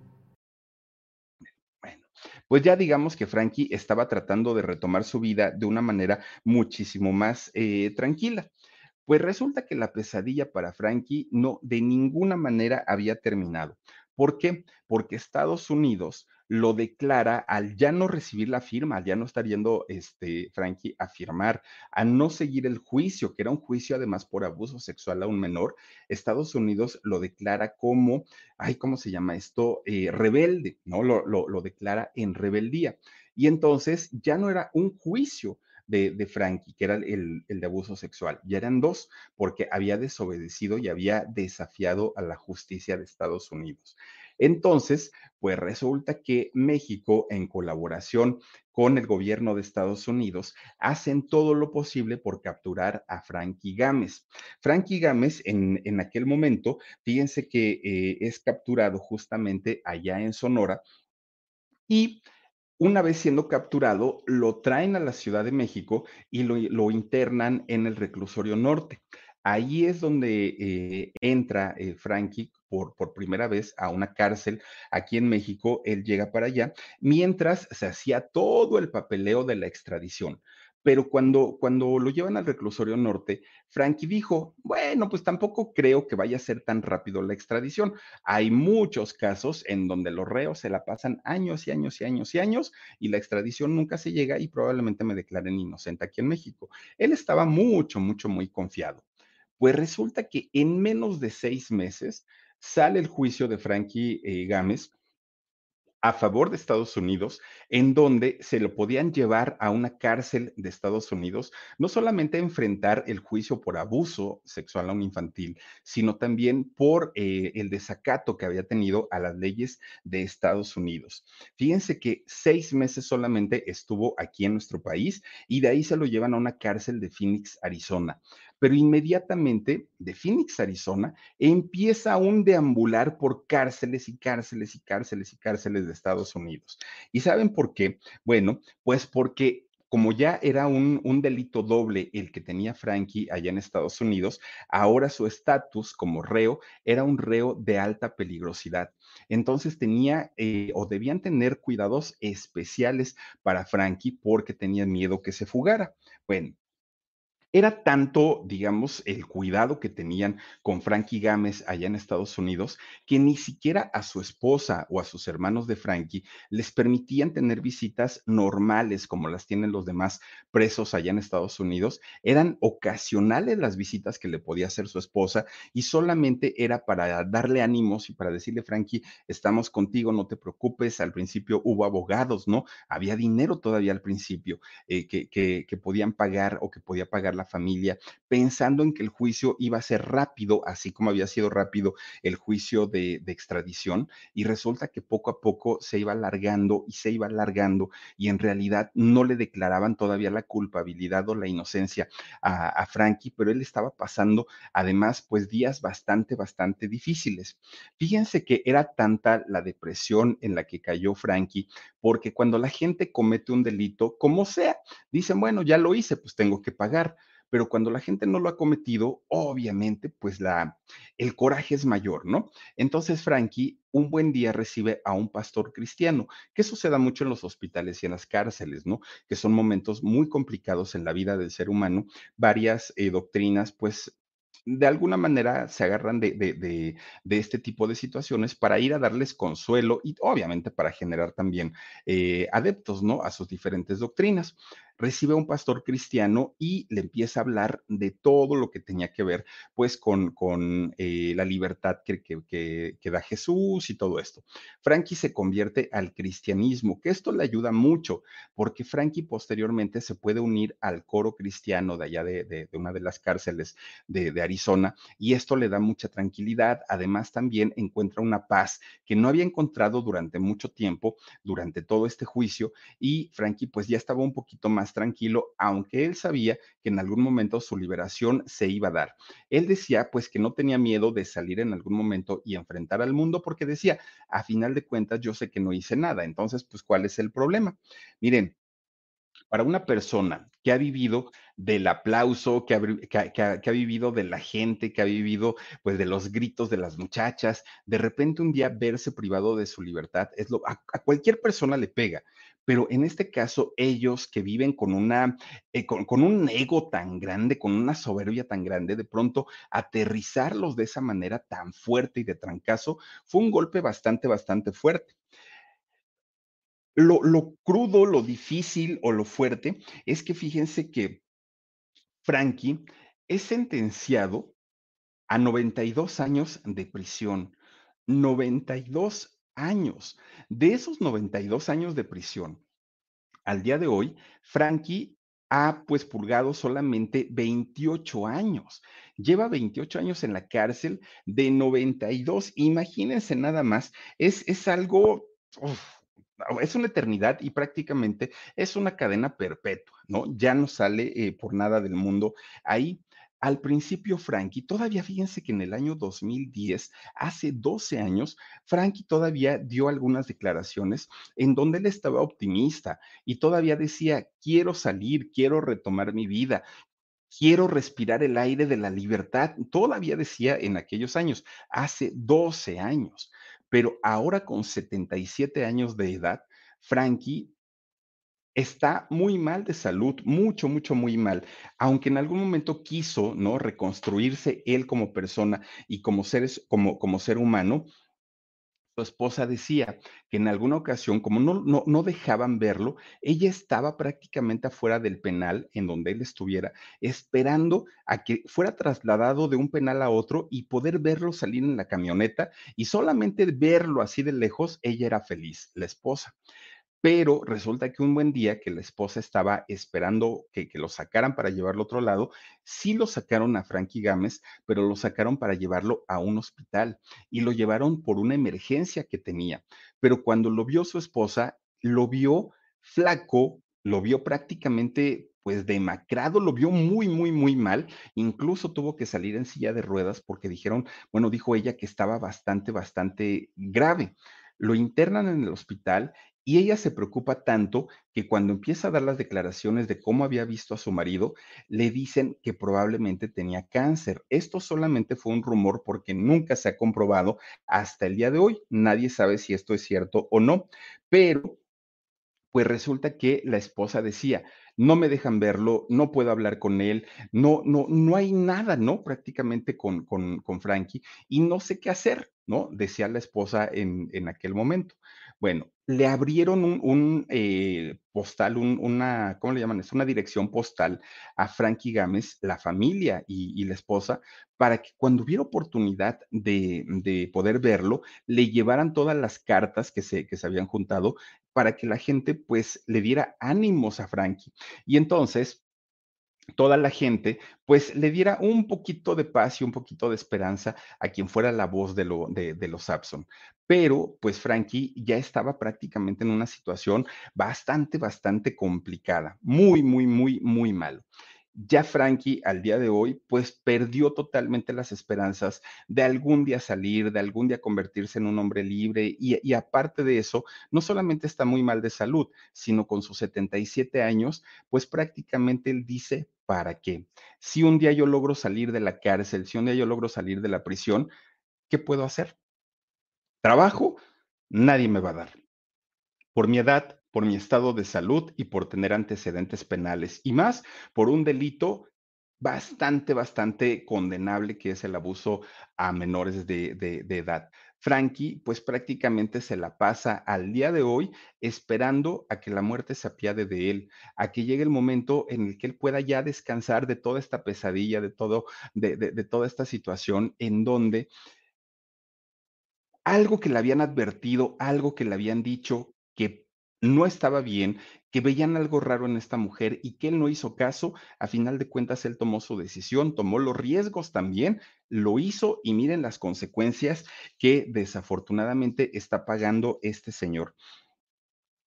Pues ya digamos que Frankie estaba tratando de retomar su vida de una manera muchísimo más eh, tranquila. Pues resulta que la pesadilla para Frankie no de ninguna manera había terminado. ¿Por qué? Porque Estados Unidos lo declara al ya no recibir la firma, al ya no estar yendo este, Frankie a firmar, a no seguir el juicio, que era un juicio además por abuso sexual a un menor, Estados Unidos lo declara como, ay, ¿cómo se llama esto? Eh, rebelde, ¿no? Lo, lo, declara en rebeldía. Y entonces ya no era un juicio, de, de, Frankie, que era el, el, de abuso sexual. Ya eran dos, porque había desobedecido y había desafiado a la justicia de Estados Unidos. Entonces, pues resulta que México, en colaboración con el gobierno de Estados Unidos, hacen todo lo posible por capturar a Frankie Gámez. Frankie Gámez, en, en aquel momento, fíjense que eh, es capturado justamente allá en Sonora y una vez siendo capturado, lo traen a la Ciudad de México y lo, lo internan en el reclusorio norte. Ahí es donde eh, entra eh, Frankie por, primera vez a una cárcel aquí en México. Él llega para allá, mientras se hacía todo el papeleo de la extradición. Pero cuando, cuando lo llevan al reclusorio norte, Frankie dijo, bueno, pues tampoco creo que vaya a ser tan rápido la extradición. Hay muchos casos en donde los reos se la pasan años y años y años y años y la extradición nunca se llega y probablemente me declaren inocente aquí en México. Él estaba mucho, mucho, muy confiado. Pues resulta que en menos de seis meses sale el juicio de Frankie eh, Gámez a favor de Estados Unidos, en donde se lo podían llevar a una cárcel de Estados Unidos, no solamente enfrentar el juicio por abuso sexual a un infantil, sino también por eh, el desacato que había tenido a las leyes de Estados Unidos. Fíjense que seis meses solamente estuvo aquí en nuestro país y de ahí se lo llevan a una cárcel de Phoenix, Arizona pero inmediatamente de Phoenix, Arizona, empieza un deambular por cárceles y cárceles y cárceles y cárceles de Estados Unidos. ¿Y saben por qué? Bueno, pues porque como ya era un, delito doble el que tenía Frankie allá en Estados Unidos, ahora su estatus como reo era un reo de alta peligrosidad. Entonces tenía eh, o debían tener cuidados especiales para Frankie porque tenían miedo que se fugara. Bueno, era tanto, digamos, el cuidado que tenían con Frankie Gámez allá en Estados Unidos, que ni siquiera a su esposa o a sus hermanos de Frankie les permitían tener visitas normales como las tienen los demás presos allá en Estados Unidos. Eran ocasionales las visitas que le podía hacer su esposa y solamente era para darle ánimos y para decirle, Frankie, estamos contigo, no te preocupes. Al principio hubo abogados, ¿no? Había dinero todavía al principio eh, que, que, podían pagar o que podía pagar la familia, pensando en que el juicio iba a ser rápido, así como había sido rápido el juicio de, extradición, y resulta que poco a poco se iba alargando y se iba alargando, y en realidad no le declaraban todavía la culpabilidad o la inocencia a, a Frankie, pero él estaba pasando además pues días bastante, bastante difíciles. Fíjense que era tanta la depresión en la que cayó Frankie, porque cuando la gente comete un delito, como sea, dicen, bueno, ya lo hice, pues tengo que pagar pero cuando la gente no lo ha cometido, obviamente, pues la, el coraje es mayor, ¿no? Entonces Frankie un buen día recibe a un pastor cristiano, que eso se da mucho en los hospitales y en las cárceles, ¿no? Que son momentos muy complicados en la vida del ser humano, varias eh, doctrinas, pues de alguna manera se agarran de, de, de, este tipo de situaciones para ir a darles consuelo y obviamente para generar también eh, adeptos, ¿no? A sus diferentes doctrinas recibe a un pastor cristiano y le empieza a hablar de todo lo que tenía que ver, pues, con, con eh, la libertad que, que, que, da Jesús y todo esto. Frankie se convierte al cristianismo, que esto le ayuda mucho, porque Frankie posteriormente se puede unir al coro cristiano de allá de, de, de una de las cárceles de, de Arizona, y esto le da mucha tranquilidad. Además, también encuentra una paz que no había encontrado durante mucho tiempo, durante todo este juicio, y Frankie, pues, ya estaba un poquito más tranquilo, aunque él sabía que en algún momento su liberación se iba a dar. Él decía pues que no tenía miedo de salir en algún momento y enfrentar al mundo porque decía, a final de cuentas yo sé que no hice nada, entonces pues ¿cuál es el problema? Miren, para una persona que ha vivido del aplauso, que ha, vivido de la gente, que ha vivido pues de los gritos de las muchachas, de repente un día verse privado de su libertad, es lo, a, cualquier persona le pega, pero en este caso ellos que viven con una, eh, con, un ego tan grande, con una soberbia tan grande, de pronto aterrizarlos de esa manera tan fuerte y de trancazo fue un golpe bastante, bastante fuerte. Lo, crudo, lo difícil o lo fuerte es que fíjense que Frankie es sentenciado a 92 años de prisión. 92 años. De esos 92 años de prisión, al día de hoy, Frankie ha pues purgado solamente 28 años. Lleva 28 años en la cárcel de 92. Imagínense nada más, es, es algo es una eternidad y prácticamente es una cadena perpetua, ¿no? Ya no sale eh, por nada del mundo ahí. Al principio, Frankie, todavía fíjense que en el año 2010, hace 12 años, Frankie todavía dio algunas declaraciones en donde él estaba optimista y todavía decía, quiero salir, quiero retomar mi vida, quiero respirar el aire de la libertad. Todavía decía en aquellos años, hace 12 años pero ahora con 77 años de edad, Frankie está muy mal de salud, mucho, mucho, muy mal. Aunque en algún momento quiso, ¿no? Reconstruirse él como persona y como, seres, como, como ser humano, su esposa decía que en alguna ocasión, como no, no, no, dejaban verlo, ella estaba prácticamente afuera del penal en donde él estuviera, esperando a que fuera trasladado de un penal a otro y poder verlo salir en la camioneta y solamente verlo así de lejos, ella era feliz, la esposa. Pero resulta que un buen día que la esposa estaba esperando que, lo sacaran para llevarlo a otro lado, sí lo sacaron a Frankie Gámez, pero lo sacaron para llevarlo a un hospital y lo llevaron por una emergencia que tenía. Pero cuando lo vio su esposa, lo vio flaco, lo vio prácticamente pues demacrado, lo vio muy, muy, muy mal. Incluso tuvo que salir en silla de ruedas porque dijeron, bueno, dijo ella que estaba bastante, bastante grave. Lo internan en el hospital y ella se preocupa tanto que cuando empieza a dar las declaraciones de cómo había visto a su marido, le dicen que probablemente tenía cáncer. Esto solamente fue un rumor porque nunca se ha comprobado hasta el día de hoy. Nadie sabe si esto es cierto o no, pero pues resulta que la esposa decía, no me dejan verlo, no puedo hablar con él, no, no, no hay nada, ¿no? Prácticamente con, con, con Frankie y no sé qué hacer, ¿no? Decía la esposa en, en aquel momento. Bueno, le abrieron un, eh, postal, una, ¿cómo le llaman eso? Una dirección postal a Frankie Gámez, la familia y, la esposa, para que cuando hubiera oportunidad de, poder verlo, le llevaran todas las cartas que se, que se habían juntado para que la gente pues le diera ánimos a Frankie. Y entonces, toda la gente, pues le diera un poquito de paz y un poquito de esperanza a quien fuera la voz de, lo, de, los Sapson. Pero, pues Frankie ya estaba prácticamente en una situación bastante, bastante complicada, muy, muy, muy, muy malo ya Frankie al día de hoy, pues perdió totalmente las esperanzas de algún día salir, de algún día convertirse en un hombre libre y, aparte de eso, no solamente está muy mal de salud, sino con sus 77 años, pues prácticamente él dice, ¿para qué? Si un día yo logro salir de la cárcel, si un día yo logro salir de la prisión, ¿qué puedo hacer? Trabajo, nadie me va a dar. Por mi edad, por mi estado de salud y por tener antecedentes penales y más por un delito bastante, bastante condenable que es el abuso a menores de, de, edad. Frankie, pues prácticamente se la pasa al día de hoy esperando a que la muerte se apiade de él, a que llegue el momento en el que él pueda ya descansar de toda esta pesadilla, de todo, de, de toda esta situación en donde algo que le habían advertido, algo que le habían dicho que no estaba bien, que veían algo raro en esta mujer y que él no hizo caso, a final de cuentas él tomó su decisión, tomó los riesgos también, lo hizo y miren las consecuencias que desafortunadamente está pagando este señor.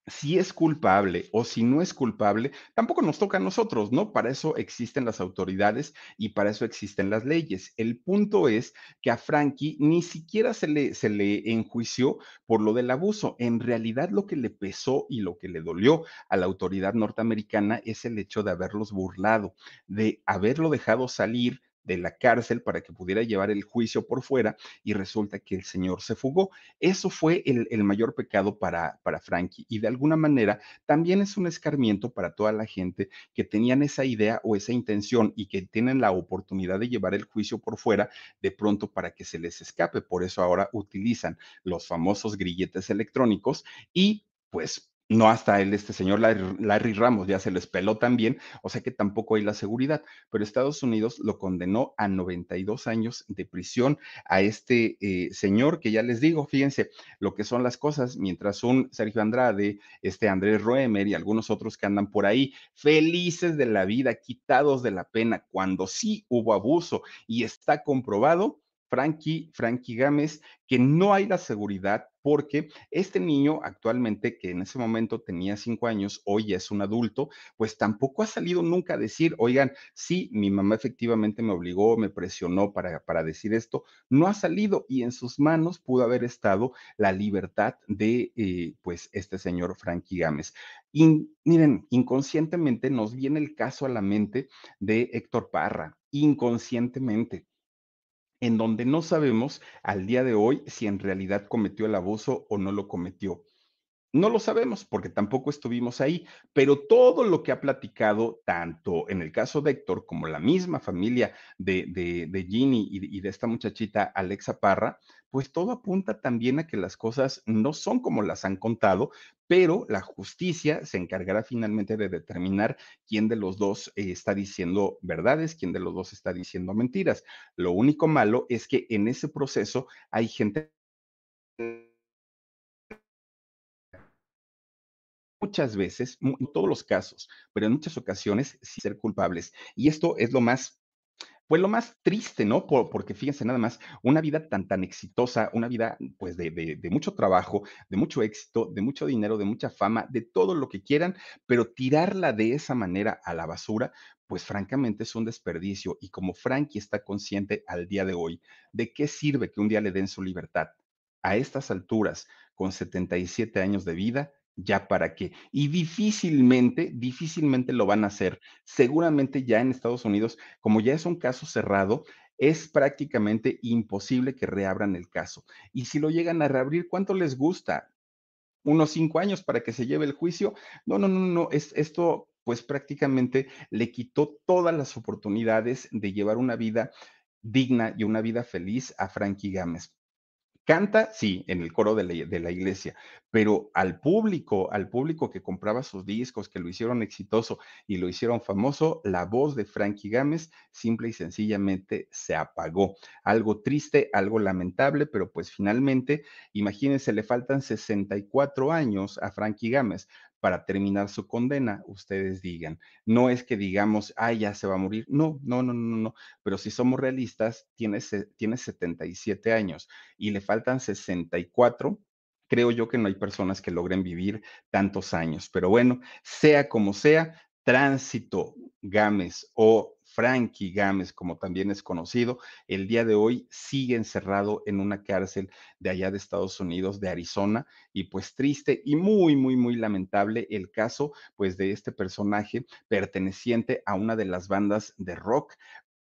Si es culpable o si no es culpable, tampoco nos toca a nosotros, ¿no? Para eso existen las autoridades y para eso existen las leyes. El punto es que a Frankie ni siquiera se le, se le enjuició por lo del abuso. En realidad lo que le pesó y lo que le dolió a la autoridad norteamericana es el hecho de haberlos burlado, de haberlo dejado salir de la cárcel para que pudiera llevar el juicio por fuera y resulta que el señor se fugó. Eso fue el, el, mayor pecado para, para Frankie y de alguna manera también es un escarmiento para toda la gente que tenían esa idea o esa intención y que tienen la oportunidad de llevar el juicio por fuera de pronto para que se les escape. Por eso ahora utilizan los famosos grilletes electrónicos y pues no hasta él, este señor Larry, Ramos, ya se les peló también, o sea que tampoco hay la seguridad, pero Estados Unidos lo condenó a 92 años de prisión a este eh, señor que ya les digo, fíjense lo que son las cosas, mientras un Sergio Andrade, este Andrés Roemer y algunos otros que andan por ahí felices de la vida, quitados de la pena, cuando sí hubo abuso y está comprobado, Frankie, Gámez, que no hay la seguridad porque este niño actualmente, que en ese momento tenía cinco años, hoy es un adulto, pues tampoco ha salido nunca a decir, oigan, sí, mi mamá efectivamente me obligó, me presionó para, para decir esto, no ha salido y en sus manos pudo haber estado la libertad de, eh, pues, este señor Frankie Gámez. Y miren, inconscientemente nos viene el caso a la mente de Héctor Parra, inconscientemente en donde no sabemos al día de hoy si en realidad cometió el abuso o no lo cometió. No lo sabemos porque tampoco estuvimos ahí, pero todo lo que ha platicado, tanto en el caso de Héctor como la misma familia de, de, de Ginny y, de esta muchachita Alexa Parra, pues todo apunta también a que las cosas no son como las han contado, pero la justicia se encargará finalmente de determinar quién de los dos eh, está diciendo verdades, quién de los dos está diciendo mentiras. Lo único malo es que en ese proceso hay gente muchas veces, en todos los casos, pero en muchas ocasiones, sí ser culpables. Y esto es lo más pues lo más triste, ¿no? Por, porque fíjense nada más, una vida tan, tan exitosa, una vida pues de, de, de, mucho trabajo, de mucho éxito, de mucho dinero, de mucha fama, de todo lo que quieran, pero tirarla de esa manera a la basura, pues francamente es un desperdicio. Y como Frankie está consciente al día de hoy, ¿de qué sirve que un día le den su libertad? A estas alturas, con 77 años de vida, ya para qué. Y difícilmente, difícilmente lo van a hacer. Seguramente ya en Estados Unidos, como ya es un caso cerrado, es prácticamente imposible que reabran el caso. Y si lo llegan a reabrir, ¿cuánto les gusta? ¿Unos cinco años para que se lleve el juicio? No, no, no, no, es, esto pues prácticamente le quitó todas las oportunidades de llevar una vida digna y una vida feliz a Frankie Gámez. Canta, sí, en el coro de la, iglesia, pero al público, al público que compraba sus discos, que lo hicieron exitoso y lo hicieron famoso, la voz de Frankie Gámez simple y sencillamente se apagó. Algo triste, algo lamentable, pero pues finalmente, imagínense, le faltan 64 años a Frankie Gámez para terminar su condena, ustedes digan. No es que digamos, ah, ya se va a morir. No, no, no, no, no. Pero si somos realistas, tiene, tiene 77 años y le faltan 64 creo yo que no hay personas que logren vivir tantos años. Pero bueno, sea como sea, Tránsito Gámez o Frankie Gámez, como también es conocido, el día de hoy sigue encerrado en una cárcel de allá de Estados Unidos, de Arizona, y pues triste y muy, muy, muy lamentable el caso, pues de este personaje perteneciente a una de las bandas de rock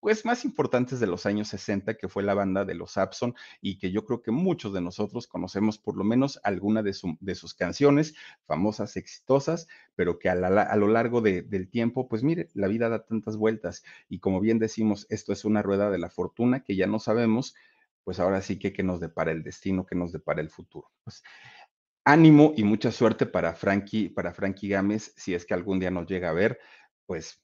pues más importantes de los años 60, que fue la banda de los Abson, y que yo creo que muchos de nosotros conocemos por lo menos alguna de, su, de sus canciones, famosas, exitosas, pero que a, lo largo de, del tiempo, pues mire, la vida da tantas vueltas, y como bien decimos, esto es una rueda de la fortuna que ya no sabemos, pues ahora sí que, que nos depara el destino, que nos depara el futuro. Pues, ánimo y mucha suerte para Frankie, para Frankie Gámez, si es que algún día nos llega a ver, pues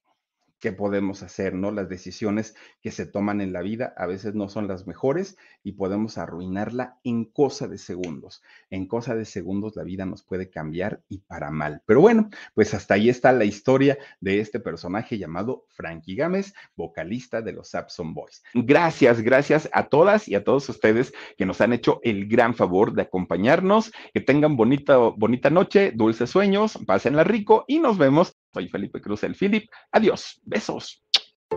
¿qué podemos hacer? ¿No? Las decisiones que se toman en la vida a veces no son las mejores y podemos arruinarla en cosa de segundos. En cosa de segundos la vida nos puede cambiar y para mal. Pero bueno, pues hasta ahí está la historia de este personaje llamado Frankie Gámez, vocalista de los Sapson Boys. Gracias, gracias a todas y a todos ustedes que nos han hecho el gran favor de acompañarnos. Que tengan bonita, bonita noche, dulces sueños, pásenla rico y nos vemos. Soy Felipe Cruz, el Philip. Adiós, besos.